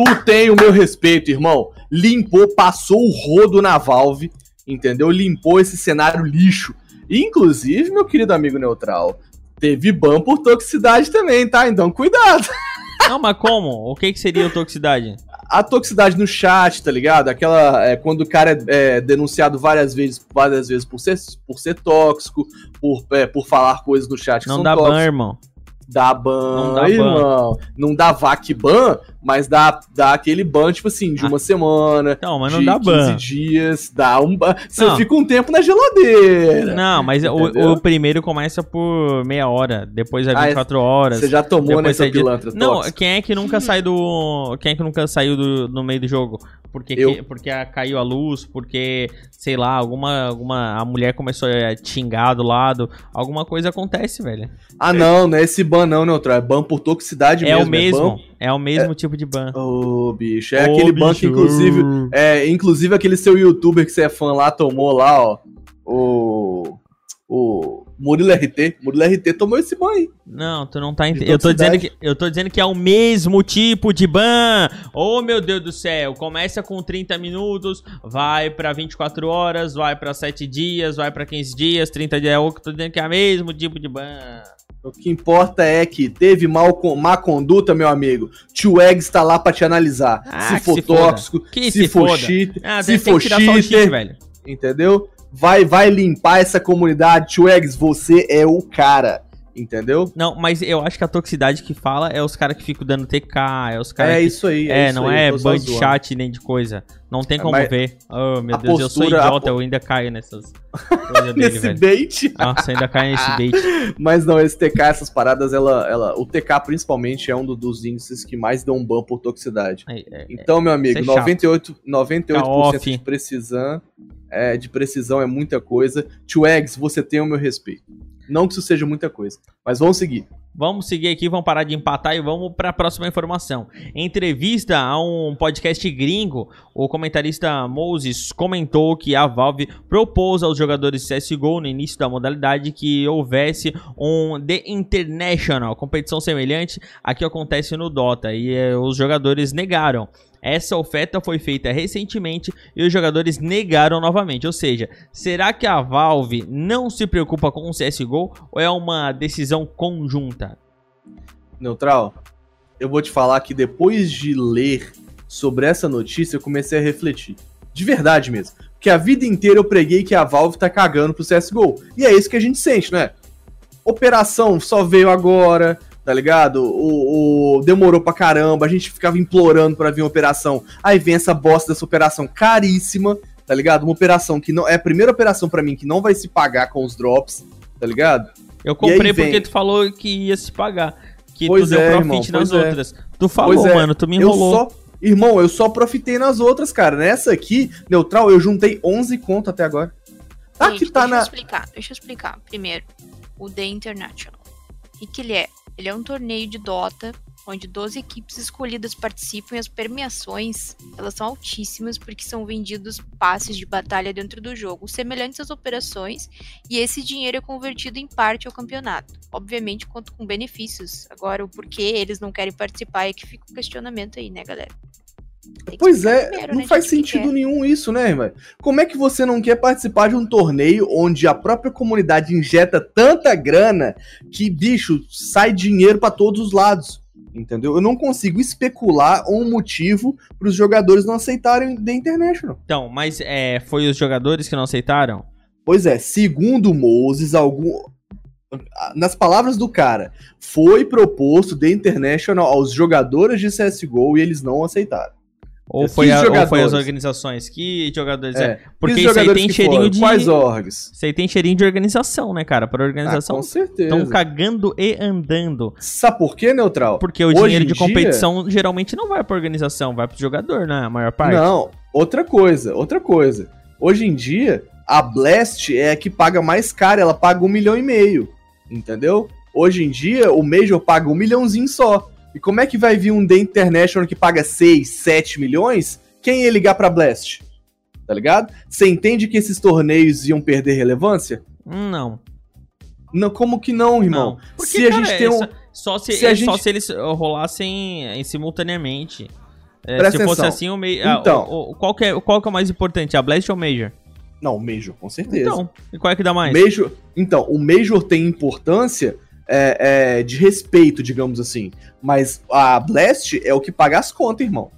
tu tem o meu respeito, irmão. Limpou, passou o rodo na Valve entendeu? Limpou esse cenário lixo. Inclusive, meu querido amigo neutral, teve ban por toxicidade também, tá? Então cuidado. Não, mas como? O que, que seria toxicidade? A toxicidade no chat, tá ligado? Aquela. É, quando o cara é, é, denunciado várias vezes, várias vezes por ser, por ser tóxico, por, é, por falar coisas no chat que Não são dá ban, tóxicas. irmão. Dá ban, Não dá ban. irmão. Não dá vac ban, mas dá, dá aquele ban, tipo assim, de uma semana. Não, mas não de dá 15 ban. dias, dá um ban. Você Não. fica um tempo na geladeira. Não, mas o, o primeiro começa por meia hora, depois é Ah, 24 horas. Você já tomou nessa de- pilantra Não, tóxica. quem é que nunca sai do. Quem é que nunca saiu do, no meio do jogo? Porque, que- porque caiu a luz, porque, sei lá, alguma, alguma. A mulher começou a xingar do lado. Alguma coisa acontece, velho. Ah, não, não é esse ban não, Neutral. É ban por toxicidade É mesmo. o mesmo. ban- É o mesmo tipo de ban. Ô, bicho, é Ô, aquele ban que, bicho. inclusive, é, inclusive aquele seu youtuber que você é fã lá tomou lá, ó. O. O. Murilo RT. Murilo RT tomou esse ban aí. Não, tu não tá De entendendo. Eu tô dizendo que eu tô dizendo que é o mesmo tipo de ban. Oh, meu Deus do céu. Começa com 30 minutos, vai pra 24 horas, vai pra 7 dias, vai pra 15 dias, 30 dias. Eu tô dizendo que é o mesmo tipo de ban. O que importa é que teve mal, má conduta, meu amigo. Tio Eggs tá lá pra te analisar. Ah, se for se tóxico, se, se for foda. cheat, Ah, se for o cheat, cheater, velho. entendeu? Vai, vai limpar essa comunidade. Tio Eggs, você é o cara, entendeu? Não, mas eu acho que a toxicidade que fala é os caras que ficam dando TK, é os caras É que... isso aí. É, isso não aí, é ban de chat nem de coisa. Não tem como Mas ver. Oh, meu a Deus, eu sou postura- a idiota, po- eu ainda caio nessas dele, Nesse bait. Nossa, ainda caio nesse bait. Mas não, esse TK, essas paradas, ela, ela, o TK principalmente é um do- dos índices que mais dão ban por toxicidade. É, é, Então, meu amigo, isso é chato. 98%, 98 off. de precisão, é, de precisão é muita coisa. Eggs, você tem o meu respeito. Não que isso seja muita coisa, mas vamos seguir. Vamos seguir aqui, vamos parar de empatar e vamos para a próxima informação. Em entrevista a um podcast gringo, o comentarista Moses comentou que a Valve propôs aos jogadores CSGO no início da modalidade que houvesse um The International, competição semelhante a que acontece no Dota, e eh, os jogadores negaram. Essa oferta foi feita recentemente e os jogadores negaram novamente. Ou seja, será que a Valve não se preocupa com o CSGO ou é uma decisão conjunta? Neutral, eu vou te falar que depois de ler sobre essa notícia, eu comecei a refletir. De verdade mesmo. Porque a vida inteira eu preguei que a Valve tá cagando pro CSGO. E é isso que a gente sente, né? Operação só veio agora, tá ligado? O, o- demorou pra caramba, a gente ficava implorando pra vir uma operação. Aí vem essa bosta dessa operação caríssima, tá ligado? Uma operação que não é a primeira operação pra mim que não vai se pagar com os drops, tá ligado? Eu comprei vem- porque tu falou que ia se pagar. Que Pois tu deu é, profit irmão, nas é. outras. Tu falou, Pois é, mano, tu me Eu enrolou. só, irmão, eu só profitei nas outras, cara. Nessa aqui, neutral, eu juntei 11 conto até agora. Tá Gente, que tá deixa eu na explicar, deixa eu explicar. Primeiro, o The International. O que, que ele é? Ele é um torneio de Dota, onde 12 equipes escolhidas participam e as premiações, elas são altíssimas porque são vendidos passes de batalha dentro do jogo, semelhantes às operações, e esse dinheiro é convertido em parte ao campeonato. Obviamente, conta com benefícios. Agora, o porquê eles não querem participar é que fica o questionamento aí, né, galera? Pois é, primeiro, não né, faz sentido que nenhum isso, né, irmão? Como é que você não quer participar de um torneio onde a própria comunidade injeta tanta grana que, bicho, sai dinheiro pra todos os lados? Entendeu? Eu não consigo especular um motivo para os jogadores não aceitarem The International. Então, mas é, foi os jogadores que não aceitaram? Pois é, segundo Moses, algum. Nas palavras do cara, foi proposto The International aos jogadores de CSGO e eles não aceitaram. Ou foi, a- ou foi as organizações? Que jogadores? É, É. Porque Que isso aí tem cheirinho foram? de. Quais orgs? Isso aí tem cheirinho de organização, né, cara? Para Ah, organização. com certeza. Estão cagando e andando. Sabe por quê, Neutral? Porque o Hoje dinheiro de dia- competição geralmente não vai pra organização, vai pro jogador, né? A maior parte. Não, outra coisa, outra coisa. Hoje em dia, a Blast é a que paga mais caro, ela paga um milhão e meio. Entendeu? Hoje em dia, o Major paga um milhãozinho só. E como é que vai vir um The International que paga 6, 7 milhões? Quem ia ligar pra Blast? Tá ligado? Você entende que esses torneios iam perder relevância? Não. Não, como que não, irmão? Não. Porque, se a cara, gente tem um. essa- Só se, se a é, gente- só se eles rolassem em simultaneamente. É, se fosse assim, o meio. Então. qual, que é, qual que é o mais importante? A Blast ou o Major? Não, o Major, com certeza. Então, e qual é que dá mais? Major, então, o Major tem importância é, é, de respeito, digamos assim. Mas a Blast é o que paga as contas, irmão.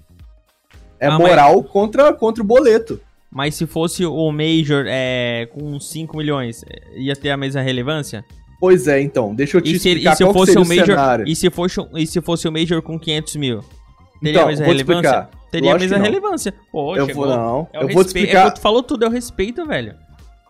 É Ah, moral contra, contra o boleto. Mas se fosse o Major é, com 5 milhões, é, ia ter a mesma relevância? Pois é, então, deixa eu te E se, explicar e se fosse o Major, cenário. e se fosse, e se fosse o Major com 500 mil? Teria Então, a mesma relevância? explicar. Teria a Lógico mesma que não. relevância. Pô, Eu chegou. vou, não, É eu vou te respeito- explicar, é, tu falou tudo, é o respeito, velho.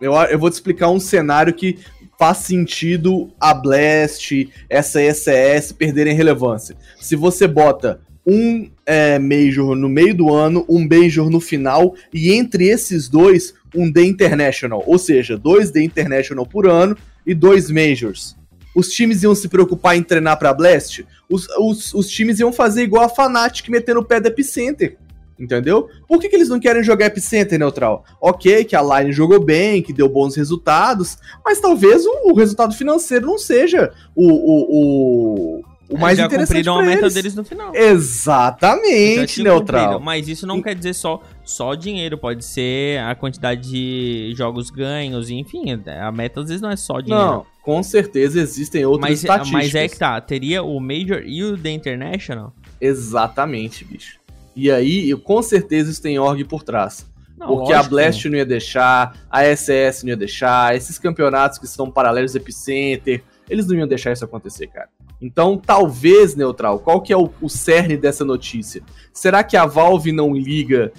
eu, eu vou te explicar um cenário que faz sentido a Blast, essa ESS perderem relevância. Se você bota um é, Major no meio do ano, um Major no final, e entre esses dois, um The International. Ou seja, dois The International por ano e dois Majors. Os times iam se preocupar em treinar pra Blast? Os, os, os times iam fazer igual a Fnatic metendo o pé da Epicenter. Entendeu? Por que, que eles não querem jogar Epicenter neutral? Ok, que a Line jogou bem, que deu bons resultados, mas talvez o, o resultado financeiro não seja o, o, o, o mais já interessante cumpriram a meta eles. deles no final. Exatamente, neutral. cumprido, Mas isso não quer dizer só, só dinheiro, pode ser a quantidade de jogos ganhos, enfim, a meta às vezes não é só dinheiro. Não, com certeza existem outras mas, estatísticas. mas é que tá, teria o Major e o The International? Exatamente, bicho. E aí, eu- com certeza isso tem org por trás. Não, Porque lógico a Blast não ia deixar, a SS não ia deixar, esses campeonatos que são paralelos Epicenter, eles não iam deixar isso acontecer, cara. Então, talvez, Neutral, qual que é o, o cerne dessa notícia? Será que a Valve não liga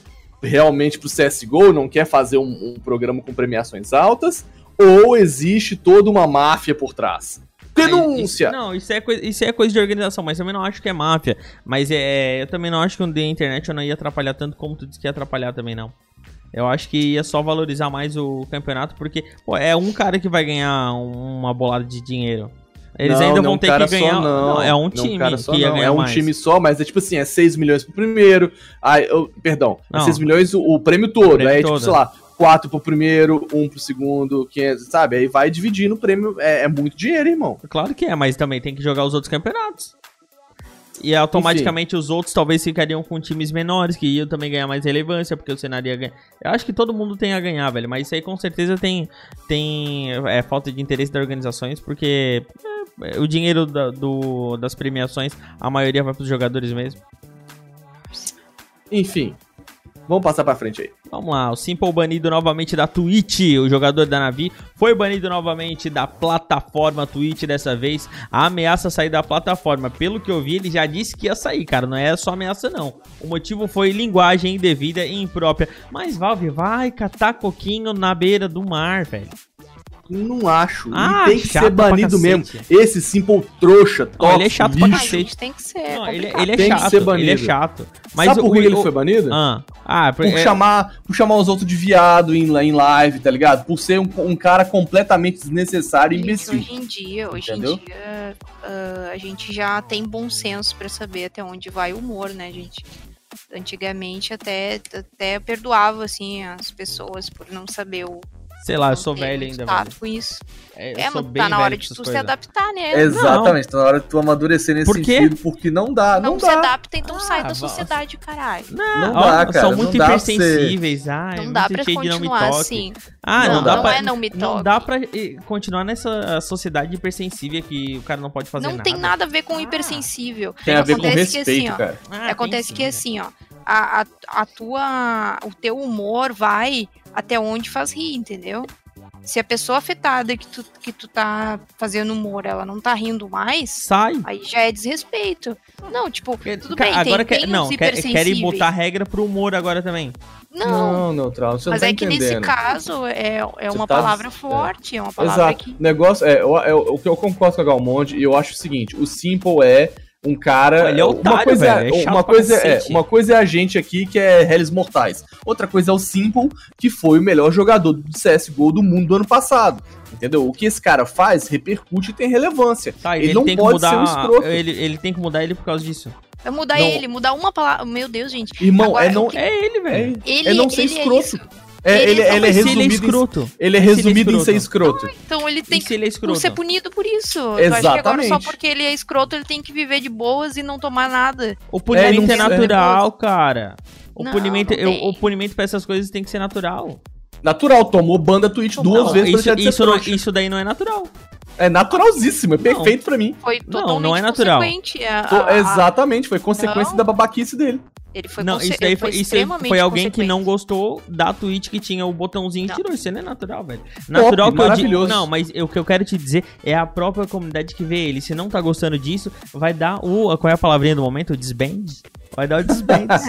realmente pro CSGO, não quer fazer um, um programa com premiações altas? Ou existe toda uma máfia por trás? Denúncia! Isso, não, isso é, coisa, isso é coisa de organização, mas também não acho que é máfia. Mas é, eu também não acho que o The Internet não ia atrapalhar tanto como tu disse que ia atrapalhar também, não. Eu acho que ia só valorizar mais o campeonato, porque pô, é um cara que vai ganhar um- uma bolada de dinheiro. Eles Não, ainda não vão um ter que ganhar. Só, não. é um Não time cara só, que não. É um mais. time só, mas é tipo assim, é 6 milhões pro primeiro. Aí, eu- perdão, é Não. 6 milhões o, o prêmio todo. prêmio aí, tipo, todo. sei lá, 4 pro primeiro, 1 pro segundo, 500, sabe? Aí vai dividindo o prêmio. É, é muito dinheiro, irmão. Claro que é, mas também tem que jogar os outros campeonatos. E automaticamente os outros talvez ficariam com times menores, que iam também ganhar mais relevância, porque o cenário ia ganhar. Eu acho que todo mundo tem a ganhar, velho. Mas isso aí com certeza tem, tem é, falta de interesse das organizações, porque é, o dinheiro da- do, das premiações, a maioria vai pros jogadores mesmo. Enfim. Vamos passar pra frente aí. Vamos lá, o Simple banido novamente da Twitch. O jogador da Navi foi banido novamente da plataforma Twitch dessa vez. A ameaça sair da plataforma. Pelo que eu vi, ele já disse que ia sair, cara. Não é só ameaça, não. O motivo foi linguagem indevida e imprópria. Mas Valve vai catar coquinho na beira do mar, velho. Não acho. Ah, e tem que ser pra banido cacete. mesmo. Esse Simple trouxa, top, ele é chato pra lixo. cacete. gente, tem que ser. Não, ele, complicado. ele é Tem que chato. ser Ele é banido. chato. Mas Sabe por o- que ele o- foi banido? Ah, ah Por, é- chamar, por chamar os outros de viado em, em live, tá ligado? Por ser um, um cara completamente desnecessário e imbecil. hoje em dia, hoje Entendeu? em dia, ah, a gente já tem bom senso pra saber até onde vai o humor, né, gente? Antigamente até, até perdoava, assim, as pessoas por não saber o. sei lá, eu não sou velho ainda, velho. com isso. É, eu É, sou mas bem tá na hora de tu se coisas. adaptar, né? Exatamente, tá na hora de tu amadurecer nesse Por quê? sentido, porque não dá, não, Não, se dá. adapta, então Ah, sai da sociedade, caralho. Não, Não ó, dá, cara, São não muito pra ser- hipersensíveis. Ah, não dá pra não me continuar assim. Ah, Não, não, dá não pra. é não me Não toque. dá pra eh, continuar nessa sociedade hipersensível que o cara não pode fazer Não nada. tem nada a ver com Ah. hipersensível. Tem a ver com Acontece que, respeito, assim, ó, cara. Ah, Acontece que assim, ó, a, a, a tua, o teu humor vai até onde faz rir, entendeu? Se a pessoa afetada que tu, que tu tá fazendo humor, ela não tá rindo mais, Sai. aí já é desrespeito. Não, tipo, tudo Ca- bem, agora tem, quer, tem não, quer, querem botar regra pro humor agora também. Não, neutral, você mas não tá é que nesse caso é, é uma tá- palavra é. forte, é uma palavra Exato. que... O negócio é, eu, eu- o que eu concordo com a Galmonde, e eu acho o seguinte, o Simple é um cara. Ele é uma otário, coisa velho, é é, uma coisa é, cacete. uma coisa é a gente aqui que é Hells Mortais. Outra coisa é o Simple, que foi o melhor jogador do CS:GO do mundo do ano passado. Entendeu? O que esse cara faz repercute e tem relevância. Tá, Ele ele, não tem que pode mudar. ser um escroto. ele, ele tem que mudar ele por causa disso. Vai mudar Não. ele, mudar uma palavra... Meu Deus, gente. Irmão, Agora, é não. que- É ele, É, velho. Ele, é não ser ele escroto. isso. É, ele- ele, não, ele é ele é resumido, em, escroto. ele é E se ele é resumido em ser escroto? escroto. Então ele tem E que ele é ser punido por isso. Eu acho que agora Exatamente. só porque ele é escroto, ele tem que viver de boas e não tomar nada. O punimento É, é, não- natural, cara. O Não, punimento, não eu- tem. o punimento pra essas coisas tem que ser natural. Natural, tomou banda Twitch duas Não, vezes isso, pra isso, ser não- isso daí não é natural. É naturalzíssimo, é perfeito pra mim. Foi Não, totalmente não é natural. a- a- exatamente, foi consequência Não. da babaquice dele. Ele foi não, isso daí foi, isso foi alguém que não gostou da Twitch que tinha o botãozinho e tirou. Isso não é natural, velho. Natural que eu digo. Não, mas o que eu quero te dizer é a própria comunidade que vê ele. Se não tá gostando disso, vai dar o. Qual é a palavrinha do momento? O disband? Vai dar o disband.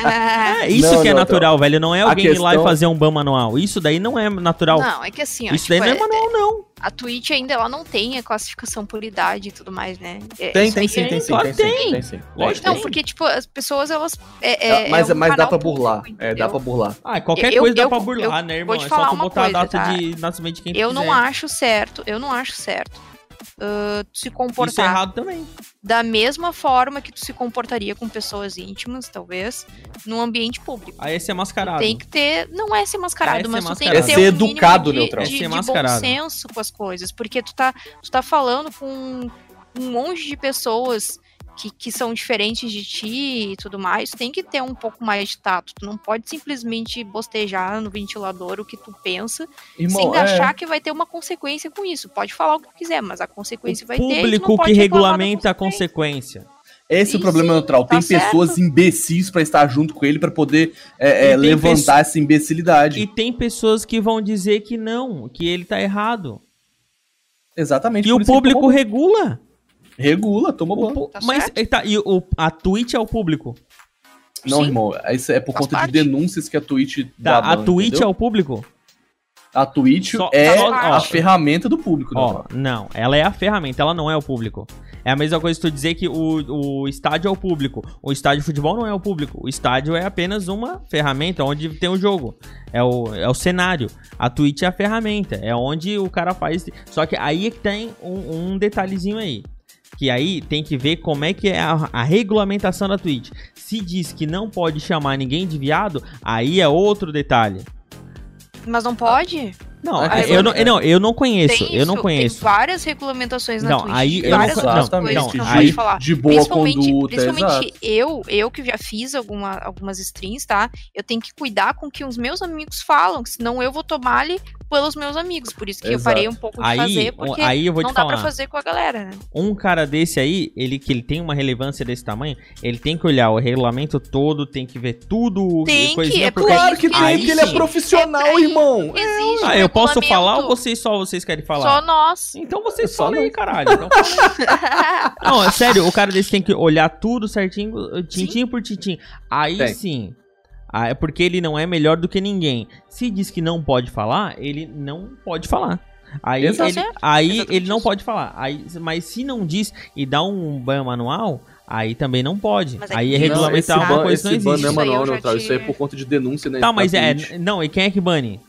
É, isso Não, que é não, natural, velho. Não é alguém ir lá e questão- fazer um ban manual. Isso daí não é natural. Não, é que assim, ó, isso daí tipo, não é manual, não. a Twitch ainda ela não tem a classificação por idade e tudo mais, né? É, Tem, tem sim, é- tem sim, claro tem tem. tem sim. Lógico Não, Tem. porque, tipo, as pessoas, elas. É, é, mas é um mas dá pra burlar. público, É, dá pra burlar. Ah, qualquer Eu- coisa dá eu- pra eu burlar, né, irmão? vou te É falar só tu uma botar coisa, a data tá? de nascimento de quem tu Eu não acho certo, eu não acho certo tu se Isso é comportar errado também. da mesma forma que tu se comportaria com pessoas íntimas, talvez, num ambiente público. Aí é ser mascarado. Tem que ter, não é ser mascarado, É ser mas tu tem mascarado. que É ter ser um educado, de, neutral. de, É ser de bom mascarado. senso com as coisas, porque tu tá, tu tá falando com um monte de pessoas que, que são diferentes de ti e tudo mais, tem que ter um pouco mais de tato. Tu não pode simplesmente bostejar no ventilador o que tu pensa, Irmão, sem é, achar que vai ter uma consequência com isso. Pode falar o que tu quiser, mas a consequência vai ter. e tu não Público que regulamenta a consequência. esse é o problema sim, neutral. tá Tem pessoas imbecis pra estar junto com ele pra poder é, é, levantar essa imbecilidade. E tem pessoas que vão dizer que não, que ele tá errado. Exatamente. E o isso público regula. Regula, toma pu- Tá mas certo. tá, e o, a Twitch é o público. Não, Sim. irmão, isso é por Faz conta parte. de denúncias que a Twitch Tá, dá a ban, Twitch entendeu? é o público. A Twitch Só- é só- a ó. ferramenta do público. Ó, neutral. não, ela é a ferramenta, ela não é o público. É a mesma coisa que tu dizer que o, o estádio é o público. O estádio de futebol não é o público. O estádio é apenas uma ferramenta onde tem o jogo. É o, é o cenário. A Twitch é a ferramenta. É onde o cara faz. Só que aí é que tem um, um detalhezinho aí. Que aí tem que ver como é que é a, a regulamentação da Twitch. Se diz que não pode chamar ninguém de viado, aí é outro detalhe. Mas não pode? Não, Ah, é- eu não, eu não, eu não conheço. Tem eu não conheço. Tem várias regulamentações na Não, Twitch. aí eu várias não- outras Exatamente. coisas que não Aí- pode falar. De boa principalmente, conduta, principalmente exato. eu, eu que já fiz alguma, algumas streams, tá? Eu tenho que cuidar com o que os meus amigos falam, senão eu vou tomar ali pelos meus amigos. Por isso que eu Exato. parei um pouco de Aí, fazer, porque aí eu vou não te dá falar. pra fazer com a galera, né? um cara desse aí, ele que ele tem uma relevância desse tamanho, ele tem que olhar o regulamento todo, tem que ver tudo, Tem que, é Claro isso que que tem, Aí porque ele é profissional, É irmão. Exige Ah, um eu posso falar ou vocês só vocês querem falar? Só nós. Então vocês só aí, caralho. Então fala. Não, é sério, o cara desse tem que olhar tudo certinho, tintim por tintim. Aí Tem. sim. Ah, é porque ele não é melhor do que ninguém. Se diz que não pode falar, ele não pode falar. Aí, ele, aí Exatamente ele não isso. pode falar. Aí, mas se não diz e dá um ban manual, aí também não pode. Mas é aí é isso- regulamentar esse uma ban- coisa que não esse ban existe. não é Isso aí manual já neutral, te- isso aí é por conta de denúncia, né? Tá, mas é. Não, e quem é que bane?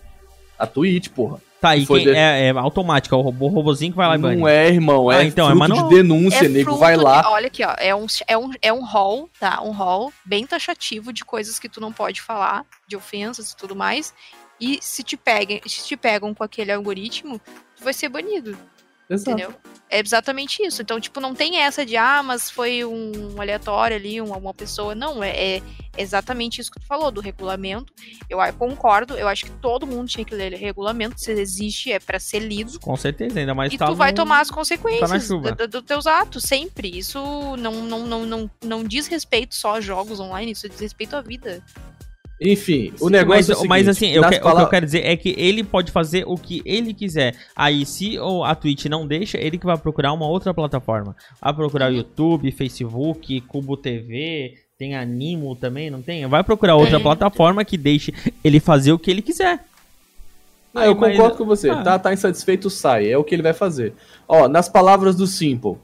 A Twitch, porra. Tá, e Foi quem de- é, é automático, é o robô, robozinho que vai lá e bane. Não é, irmão, é, Ah, então, é manual. de denúncia, nego. fruto Vai de- lá. olha aqui, ó. É um, é, um, é um hall, tá? Um hall bem taxativo de coisas que tu não pode falar, de ofensas e tudo mais. E se te, peguem, se te pegam com aquele algoritmo, tu vai ser banido. Exato. Entendeu? É exatamente isso. Então, tipo, não tem essa de, ah, mas foi um aleatório ali, uma, uma pessoa. Não, é, é exatamente isso que tu falou, do regulamento. Eu ah, concordo, eu acho que todo mundo tinha que ler regulamento. Se existe, é pra ser lido. Com certeza, ainda mais E tá tu vai no- tomar as tá consequências chuva. dos do teus atos, sempre. Isso não, não, não, não, não diz respeito só a jogos online, isso diz respeito à vida. Enfim, o Sim, negócio mas, é o seguinte, mas assim, eu que- o que eu quero dizer é que ele pode fazer o que ele quiser. Aí, se o- a Twitch não deixa, ele que vai procurar uma outra plataforma. Vai procurar o YouTube, Facebook, Cubo TV, tem Animo também, não tem? Vai procurar outra Tem. plataforma que deixe ele fazer o que ele quiser. Não, eu Aí, mas- concordo com você. Ah. Tá, tá insatisfeito, sai. É o que ele vai fazer. Ó, nas palavras do Simple.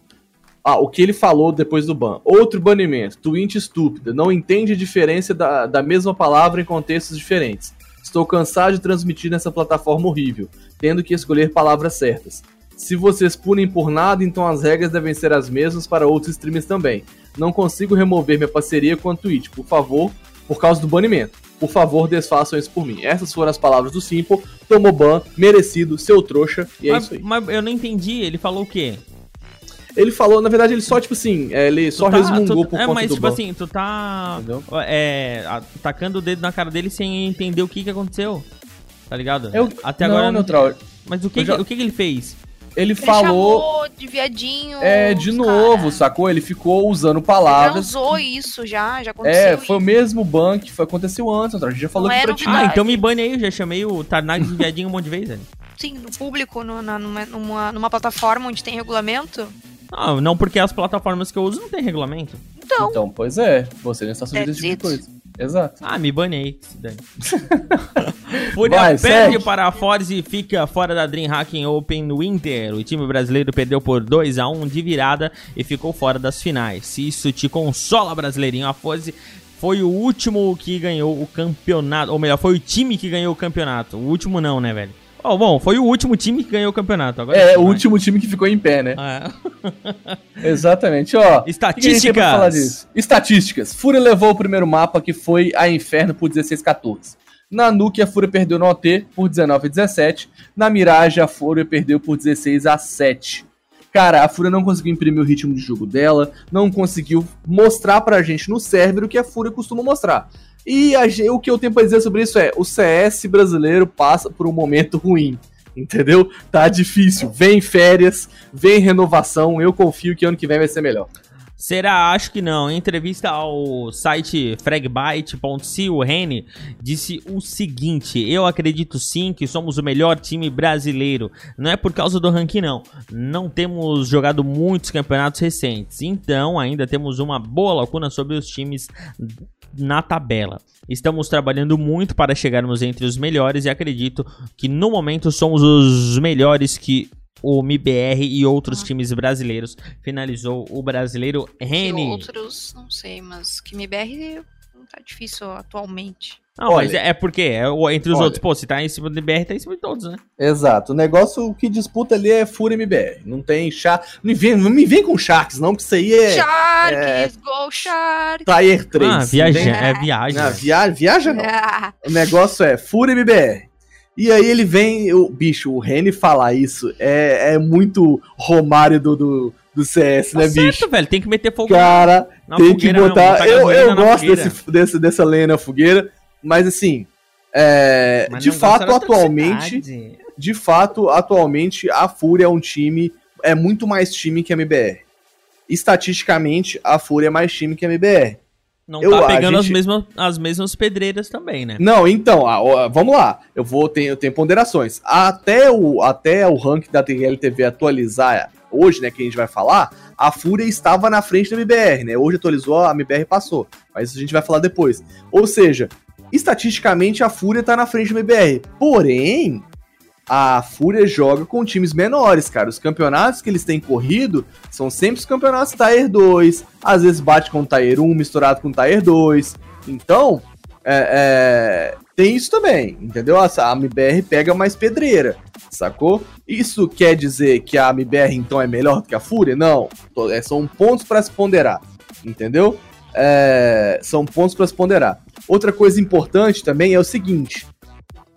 Ah, o que ele falou depois do ban. Outro banimento. Twitch estúpida. Não entende a diferença da, da mesma palavra em contextos diferentes. Estou cansado de transmitir nessa plataforma horrível, tendo que escolher palavras certas. Se vocês punem por nada, então as regras devem ser as mesmas para outros streamers também. Não consigo remover minha parceria com a Twitch, por favor, por causa do banimento. Por favor, desfaçam isso por mim. Essas foram as palavras do Simple. Tomou ban, merecido, seu trouxa, e é mas, isso aí. mas eu não entendi, ele falou o quê? Ele falou, na verdade, ele só, tipo assim, é, ele só tá- resmungou tu- por É, conta mas do tipo ban. assim, tu tá Entendeu? é, atacando o dedo na cara dele sem entender o que que aconteceu. tá ligado? Eu, Até não, agora neutral. Mas o que, já- que- o que, que ele fez? Ele Ele falou. de viadinho. É, de novo, cara. sacou? Ele ficou usando Já palavras. usou isso, já, já aconteceu É, foi o isso. mesmo ban que foi, aconteceu antes. A gente já falou Não era pra ti. Ah, então me bane aí, eu já chamei o Tarnag de viadinho um monte de vezes, velho. Sim, no público, no- na- numa, numa, numa plataforma onde tem regulamento. Não, não porque as plataformas que eu uso não tem regulamento. Então, Então, pois é, você não está sujeito a esse tipo de coisa. Exato. Ah, me bane aí. se dane. Fúria Vai, perde segue. para a Force e fica fora da DreamHack Open Winter. O time brasileiro perdeu por 2 a 1 de virada e ficou fora das finais. Se isso te consola, brasileirinho, a Force foi o último que ganhou o campeonato. Ou melhor, foi o time que ganhou o campeonato. O último não, né, velho? Oh, bom, foi o último time que ganhou o campeonato. Agora É, o último time que ficou em pé, né? É. Exatamente, ó. Estatísticas. Estatísticas. Fúria levou o primeiro mapa, que foi a Inferno, por 16-14. Na Nuke, a Fúria perdeu no OT por 19 a 17. Na Mirage, a Fúria perdeu por 16 a 7. Cara, a Fúria não conseguiu imprimir o ritmo de jogo dela, não conseguiu mostrar pra gente no server o que a Fúria costuma mostrar. E a o que eu tenho pra dizer sobre isso é: o CS brasileiro passa por um momento ruim. Entendeu? Tá difícil. Vem férias, vem renovação. Eu confio que ano que vem vai ser melhor. Será? Acho que não. Em entrevista ao site fragbyte.co, o Rene disse o seguinte: Eu acredito sim que somos o melhor time brasileiro. Não é por causa do ranking, não. Não temos jogado muitos campeonatos recentes. Então, ainda temos uma boa lacuna sobre os times na tabela. Estamos trabalhando muito para chegarmos entre os melhores e acredito que no momento somos os melhores que o MIBR e outros times brasileiros. Finalizou o brasileiro que Rene. outros, não sei, mas que MBR não tá difícil atualmente. Não, mas Olha. é, é porque é, entre os Olha. outros, pô, se tá em cima do MIBR, tá em cima de todos, né? Exato. O negócio que disputa ali é Fúria MBR. Não tem chá. Não me vem, não me vem com Sharks, não, porque isso aí é Sharks, Go Sharks! Tier 3. ah, viaja, é viagem. Não, via, viaja não. Ah, O negócio é Fúria MBR. E aí ele vem, o bicho, o Reni falar isso é, é muito Romário do, do, do CS, Tá né, certo, bicho? velho, tem que meter fogo Cara, na tem que botar. botar eu eu gosto desse, desse, dessa lenha na fogueira, mas assim, é, Mas de não fato, atualmente, de fato, atualmente, a Fúria é um time, é muito mais time que a MBR. Estatisticamente, a Fúria é mais time que a MBR. Não eu- tá pegando as, gente- mesmas, as mesmas pedreiras também, né? Não, então, vamos lá. Eu vou ter, eu tenho ponderações. Até o, até o ranking da TLTV atualizar hoje, né, que a gente vai falar, a Fúria estava na frente da MBR, né? Hoje atualizou, a MBR passou. Mas a gente vai falar depois. Ou seja, estatisticamente a Fúria tá na frente da MBR. Porém, a Fúria joga com times menores, cara. Os campeonatos que eles têm corrido são sempre os campeonatos Tier 2. Às vezes bate com o Tier 1 misturado com o Tier 2. Então, é, é, tem isso também, entendeu? A, MBR pega mais pedreira, sacou? Isso quer dizer que a MBR então é melhor do que a Fúria? Não. É, são pontos para se ponderar, entendeu? É, são pontos para se ponderar. Outra coisa importante também é o seguinte.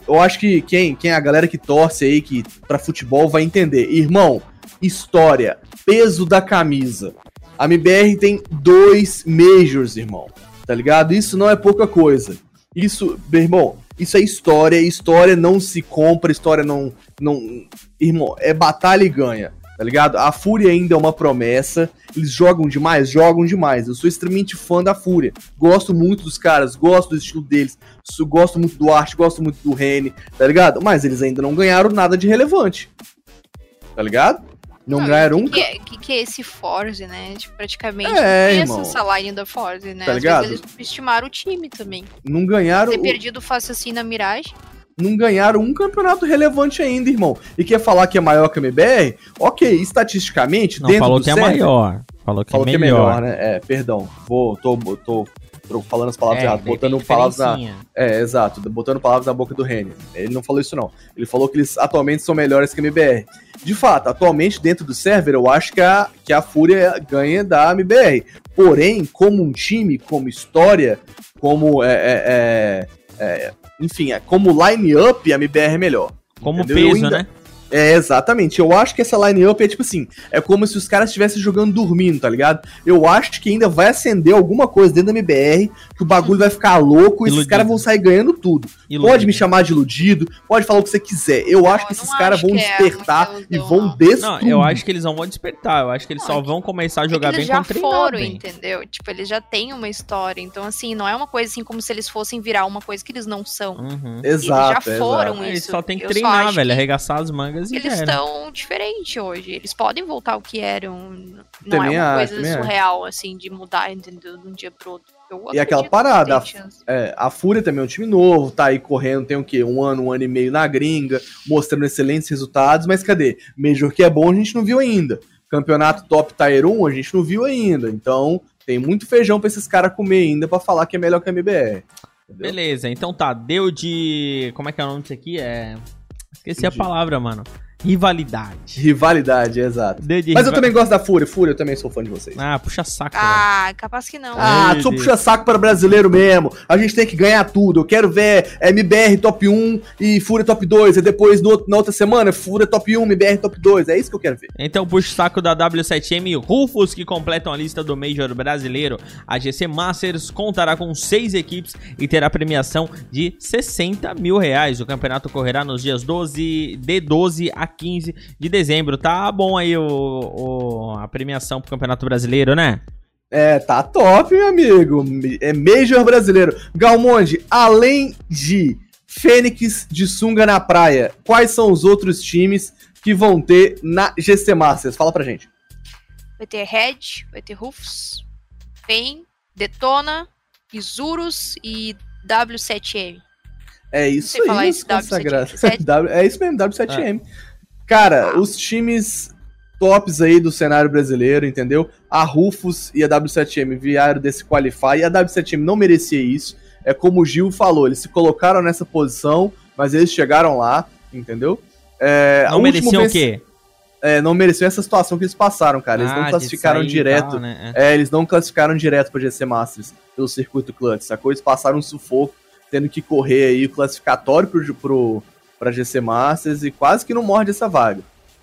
Eu acho que quem, quem é a galera que torce aí que para futebol vai entender. Irmão, história, peso da camisa. A MBR tem dois majors, irmão. Tá ligado? Isso não é pouca coisa. Isso, meu irmão, isso é história. História não se compra, história não. não irmão, é batalha e ganha. Tá ligado? A Fúria ainda é uma promessa. Eles jogam demais? Jogam demais. Eu sou extremamente fã da Fúria. Gosto muito dos caras, gosto do estilo deles. Gosto muito do Arte, gosto muito do Rene, tá ligado? Mas eles ainda não ganharam nada de relevante. Tá ligado? Não, ganharam o um. que, que, é, que, que é esse Forze, né? Tipo, praticamente É, não essa line da Forze, né? Tá Às ligado? vezes eles estimaram o time também. Não ganharam. Ter o- perdido fácil assim na Mirage. Não ganharam um campeonato relevante ainda, irmão. E quer falar que é maior que a MBR? Ok, estatisticamente, Não, dentro falou do que é server- maior. Falou que, Falou é, que é melhor. melhor, né? É, perdão. Vou, tô, tô, tô falando as palavras É, erradas, botando palavras na. É, exato, botando palavras na boca do Reni. Ele não falou isso, não. Ele falou que eles atualmente são melhores que a MBR. De fato, atualmente, dentro do server, eu acho que a, que a Fúria ganha da MBR. Porém, como um time, como história, como. É, é, é, é, enfim, é, como line-up, a MBR é melhor. Como Entendeu? Eu peso, ainda- né? É, exatamente. Eu acho que essa line-up é tipo assim, é como se os caras estivessem jogando dormindo, tá ligado? Eu acho que ainda vai acender alguma coisa dentro da MBR, que o bagulho vai ficar louco e esses caras vão sair ganhando tudo. Iludido. Pode me chamar de iludido, pode falar o que você quiser. Eu acho que esses não caras vão é despertar muita e vão não. destruir. Não, eu acho que eles não vão despertar. Eu acho que eles Não, só é que- vão começar a É que jogar eles bem já quando treinar foram, bem. entendeu? Tipo, eles já têm uma história. Então, assim, não é uma coisa assim como se eles fossem virar uma coisa que eles não são. Uhum. Exato, eles já foram exato. Eles isso. só tem que Eu treinar, velho. que Arregaçar as mangas Eles estão diferentes hoje. Eles podem voltar ao que eram. Não Também é uma acho, coisa também acho. surreal, assim, de mudar, entendeu? De um dia pro outro. Eu E aquela parada, chance. É, a Fúria também é um time novo, tá aí correndo, tem o quê? Um ano, um ano e meio na gringa, mostrando excelentes resultados, mas cadê? Major que é bom a gente não viu ainda. Campeonato top Tier 1 a gente não viu ainda. Então, tem muito feijão pra esses caras comer ainda pra falar que é melhor que a MBR. Entendeu? Beleza, então tá. Deu de. Como é que é o nome disso aqui? É. Esqueci a Entendi. palavra, mano. Rivalidade. Rivalidade, exato. Mas eu riva- também gosto da Fúria. Fúria, eu também sou fã de vocês. Ah, puxa saco. velho. Ah, capaz que não. Ah, Meu só Deus. puxa saco para brasileiro mesmo. A gente tem que ganhar tudo. Eu quero ver é, MBR top 1 e Fúria top 2. E depois, no na outra semana, Fúria top 1, MBR top 2. É isso que eu quero ver. Então puxa saco da W7M Rufus, que completam a lista do Major brasileiro. A GC Masters contará com seis equipes e terá premiação de 60 mil reais. O campeonato ocorrerá nos dias 12, de 12 a 15 de dezembro. Tá bom aí o, o- a premiação pro Campeonato Brasileiro, né? É, tá top, meu amigo. É Major brasileiro. Galmonde, além de Fênix de sunga na praia, quais são os outros times que vão ter na GC Masters? Fala pra gente. Vai ter Red, vai ter Rufus, Pain, Detona, Isurus e W7M. É isso aí, falar meus isso, W7M. consagrados. Sete- W- é isso mesmo, W7M. Cara, os times tops aí do cenário brasileiro, entendeu? A Rufus e a W7M vieram desse qualify e a W7M não merecia isso. É como o Gil falou, eles se colocaram nessa posição, mas eles chegaram lá, entendeu? É, Não mereciam o quê? É, não mereciam essa situação que eles passaram, cara. Eles Ah, não classificaram direto. tal, né? É. É, eles não classificaram direto pra GC Masters pelo circuito clutch, sacou? Eles passaram um sufoco, tendo que correr aí o classificatório pro, pro, pra GC Masters e quase que não morde essa vaga.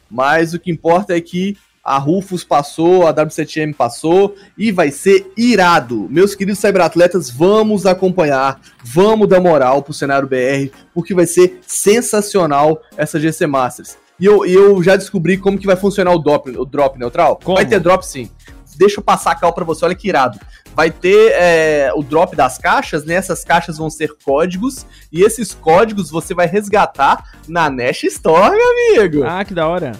Mas o que importa é que a Rufus passou, a W7M passou e vai ser irado. Meus queridos cyberatletas, vamos acompanhar, vamos dar moral pro cenário BR, porque vai ser sensacional essa GC Masters. E eu, eu já descobri como que vai funcionar o drop, o drop neutral. Como? Vai ter drop sim. Deixa eu passar a cal pra você, olha que irado. Vai ter é, o drop das caixas, né? Essas caixas vão ser códigos, e esses códigos você vai resgatar na Nash Store, meu amigo. Ah, que da hora.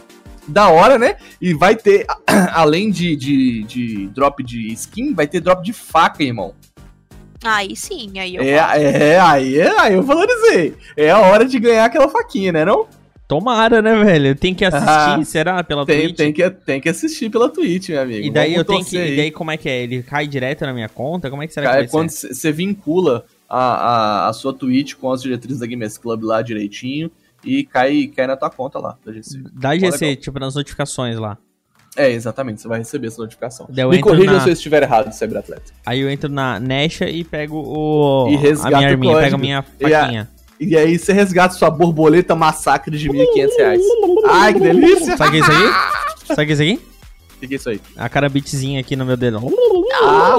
Da hora, né? E vai ter, além de, de, de drop de skin, vai ter drop de faca, irmão. Aí sim, aí eu É, é, aí, é, aí eu valorizei. É a hora de ganhar aquela faquinha, né? Não? Tomara, né, velho? Tem que assistir, Ah, será? Pela Tem, Twitch? tem, que, tem que assistir pela Twitch, meu amigo. E daí Vamos eu tenho que. E aí. daí como é que é? Ele cai direto na minha conta? Como é que será é que vai quando você vincula a, a, a sua Twitch com as diretrizes da Gamers Club lá direitinho e cai, cai na tua conta lá da GC. Da GC, legal. tipo, nas notificações lá. É, exatamente, você vai receber essa notificação. Eu Me corrija na- se eu estiver errado, Cyberatleta. Aí eu entro na Nesha e pego o. E a resgata minha arminha, pego a minha a- faquinha. E aí você resgata sua borboleta massacre de 1.500 reais. Ai, que delícia! Sabe o que é isso aqui? Sabe o que é isso aqui? O que, é isso aí? A carambitezinha aqui no meu dedo. Ah,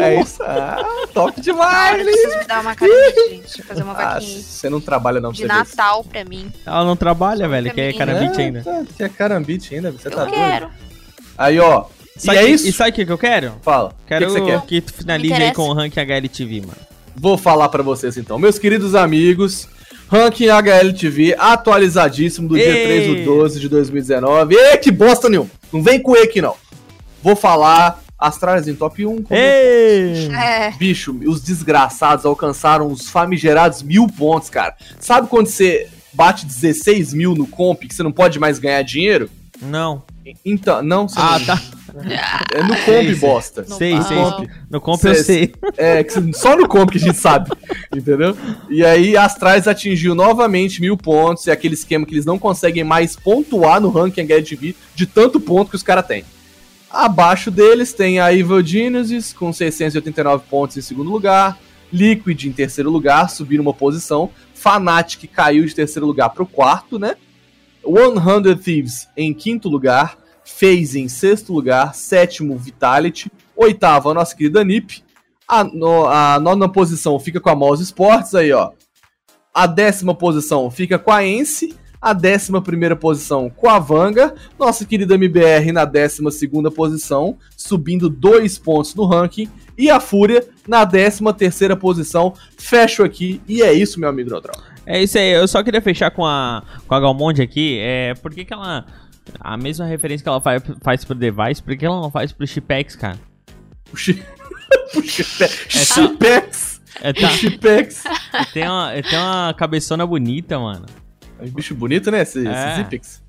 é isso. Ah, top Ah, demais! eu preciso me dar uma carinha, gente. Deixa eu fazer uma Ah, vaquinha. você não trabalha não, pra De. Natal pra mim. Ela não trabalha, velho, que é carambite É, ainda. tá, que é carambite ainda, você tá eu doido. quero. Aí, ó. Sabe e é que- isso? E sabe o que que eu quero? Fala. Quero o que, que você quer? que tu finalize aí com o ranking HLTV, mano. Vou falar pra vocês então. Meus queridos amigos, ranking HLTV atualizadíssimo do dia Ei. 3 do 12 de 2019. E que bosta nenhum. Não vem com E aqui não. Vou falar Astralis em top 1. como- Ei! É. Bicho, os desgraçados alcançaram os famigerados mil pontos, cara. Sabe quando você bate 16 mil no comp que você não pode mais ganhar dinheiro? Não. Então, não, você Ah, não- tá. É no comp, Sei, bosta. Não sei, fala. sei. Comp. No comp eu sei. É, só no comp que a gente sabe, entendeu? E aí Astrais atingiu novamente mil pontos, é aquele esquema que eles não conseguem mais pontuar no ranking HLTV de tanto ponto que os caras têm. Abaixo deles tem a Evil Genesis com 689 pontos em segundo lugar, Liquid em terceiro lugar, subindo uma posição, Fnatic caiu de terceiro lugar pro quarto, né? 100 Thieves em quinto lugar, FaZe em sexto lugar, sétimo Vitality, oitavo a nossa querida NiP, a, no, a nona posição fica com a Mouse Sports aí, ó. A décima posição fica com a Ence, a décima primeira posição com a Vanga, nossa querida MBR na décima segunda posição, subindo dois pontos no ranking, e a Fúria na décima terceira posição. Fecho aqui, e é isso, meu amigo Neutral. É isso aí, eu só queria fechar com a, com a Galmonde aqui. É, por que, que ela. A mesma referência que ela faz, faz pro Device, por que ela não faz pro Chipex, cara? O Chi- o Chipe- Chipex! É, O tá, Chipex! tem, uma, tem uma cabeçona bonita, mano. É um bicho bonito, né? Esse, É. esse Zipex.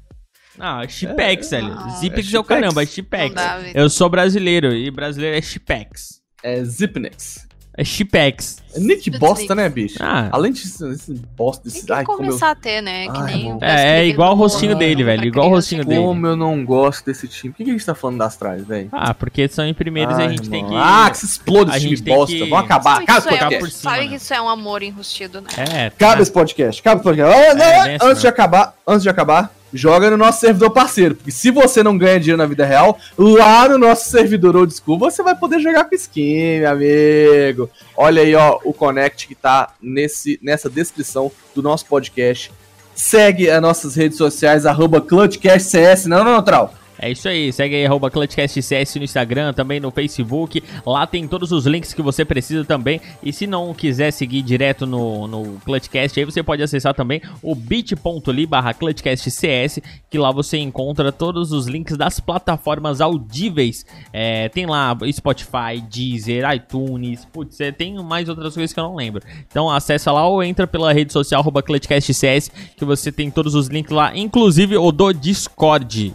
Não, Chipex, velho. não, Zipex é é, o caramba, é Chipex. Eu sou brasileiro e brasileiro é Chipex. É Zipnex. É Chipex. É Nick bosta, né, bicho? Ah, Além de esse bosta Tem desse. que Ai, como eu, começar a ter, né? Que Ai, É, é igual o rostinho dele, velho, igual o rostinho dele. como eu não gosto desse time. Por que, a gente tá falando das trás, velho? ah, porque são em primeiros e a Ai, gente tem que. Ah, que se explode a esse time gente tem bosta. que- Vamos acabar. Acaba é, podcast. por cima, sabe né? que isso é um amor enrustido, né? É, tá. Acaba esse podcast. Acaba esse podcast. Ah, não, É, bem assim antes de acabar, antes de acabar, joga no nosso servidor parceiro. Porque se você não ganha dinheiro na vida real, lá no nosso servidor Old School, você vai poder jogar com skin, meu amigo. Olha aí, ó, o Connect que tá nesse, nessa descrição do nosso podcast. Segue as nossas redes sociais, arroba ClutchCastCS, não, não, Neutral. É isso aí, segue aí arroba ClutchCastCS no Instagram, também no Facebook. Lá tem todos os links que você precisa também. E se não quiser seguir direto no, no ClutchCast, aí você pode acessar também o bit.ly barra ClutchCastCS, que lá você encontra todos os links das plataformas audíveis. É, tem lá Spotify, Deezer, iTunes, putz, é, tem mais outras coisas que eu não lembro. Então acessa lá ou entra pela rede social arroba ClutchCastCS, que você tem todos os links lá, inclusive o do Discord.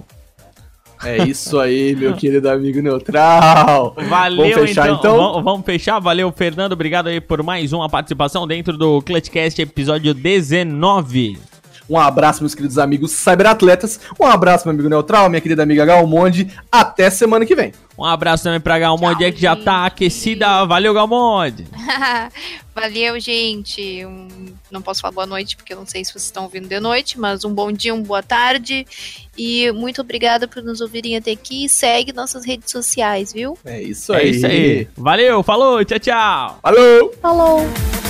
É isso aí, meu querido amigo Neutral. Valeu, Vamos fechar, então. então? Vamos, vamos fechar. Valeu, Fernando. Obrigado aí por mais uma participação dentro do Clutchcast episódio 19. Um abraço, meus queridos amigos cyberatletas. Um abraço, meu amigo Neutral, minha querida amiga Galmonde. Até semana que vem. Um abraço também pra Galmonde Tchau, que já tá aquecida. Valeu, Galmonde. Valeu, gente. Um- não posso falar boa noite, porque eu não sei se vocês estão ouvindo de noite, mas um bom dia, uma boa tarde. E muito obrigada por nos ouvirem até aqui. Segue nossas redes sociais, viu? É isso É aí. isso aí. Valeu, falou, tchau, tchau. Falou! Falou!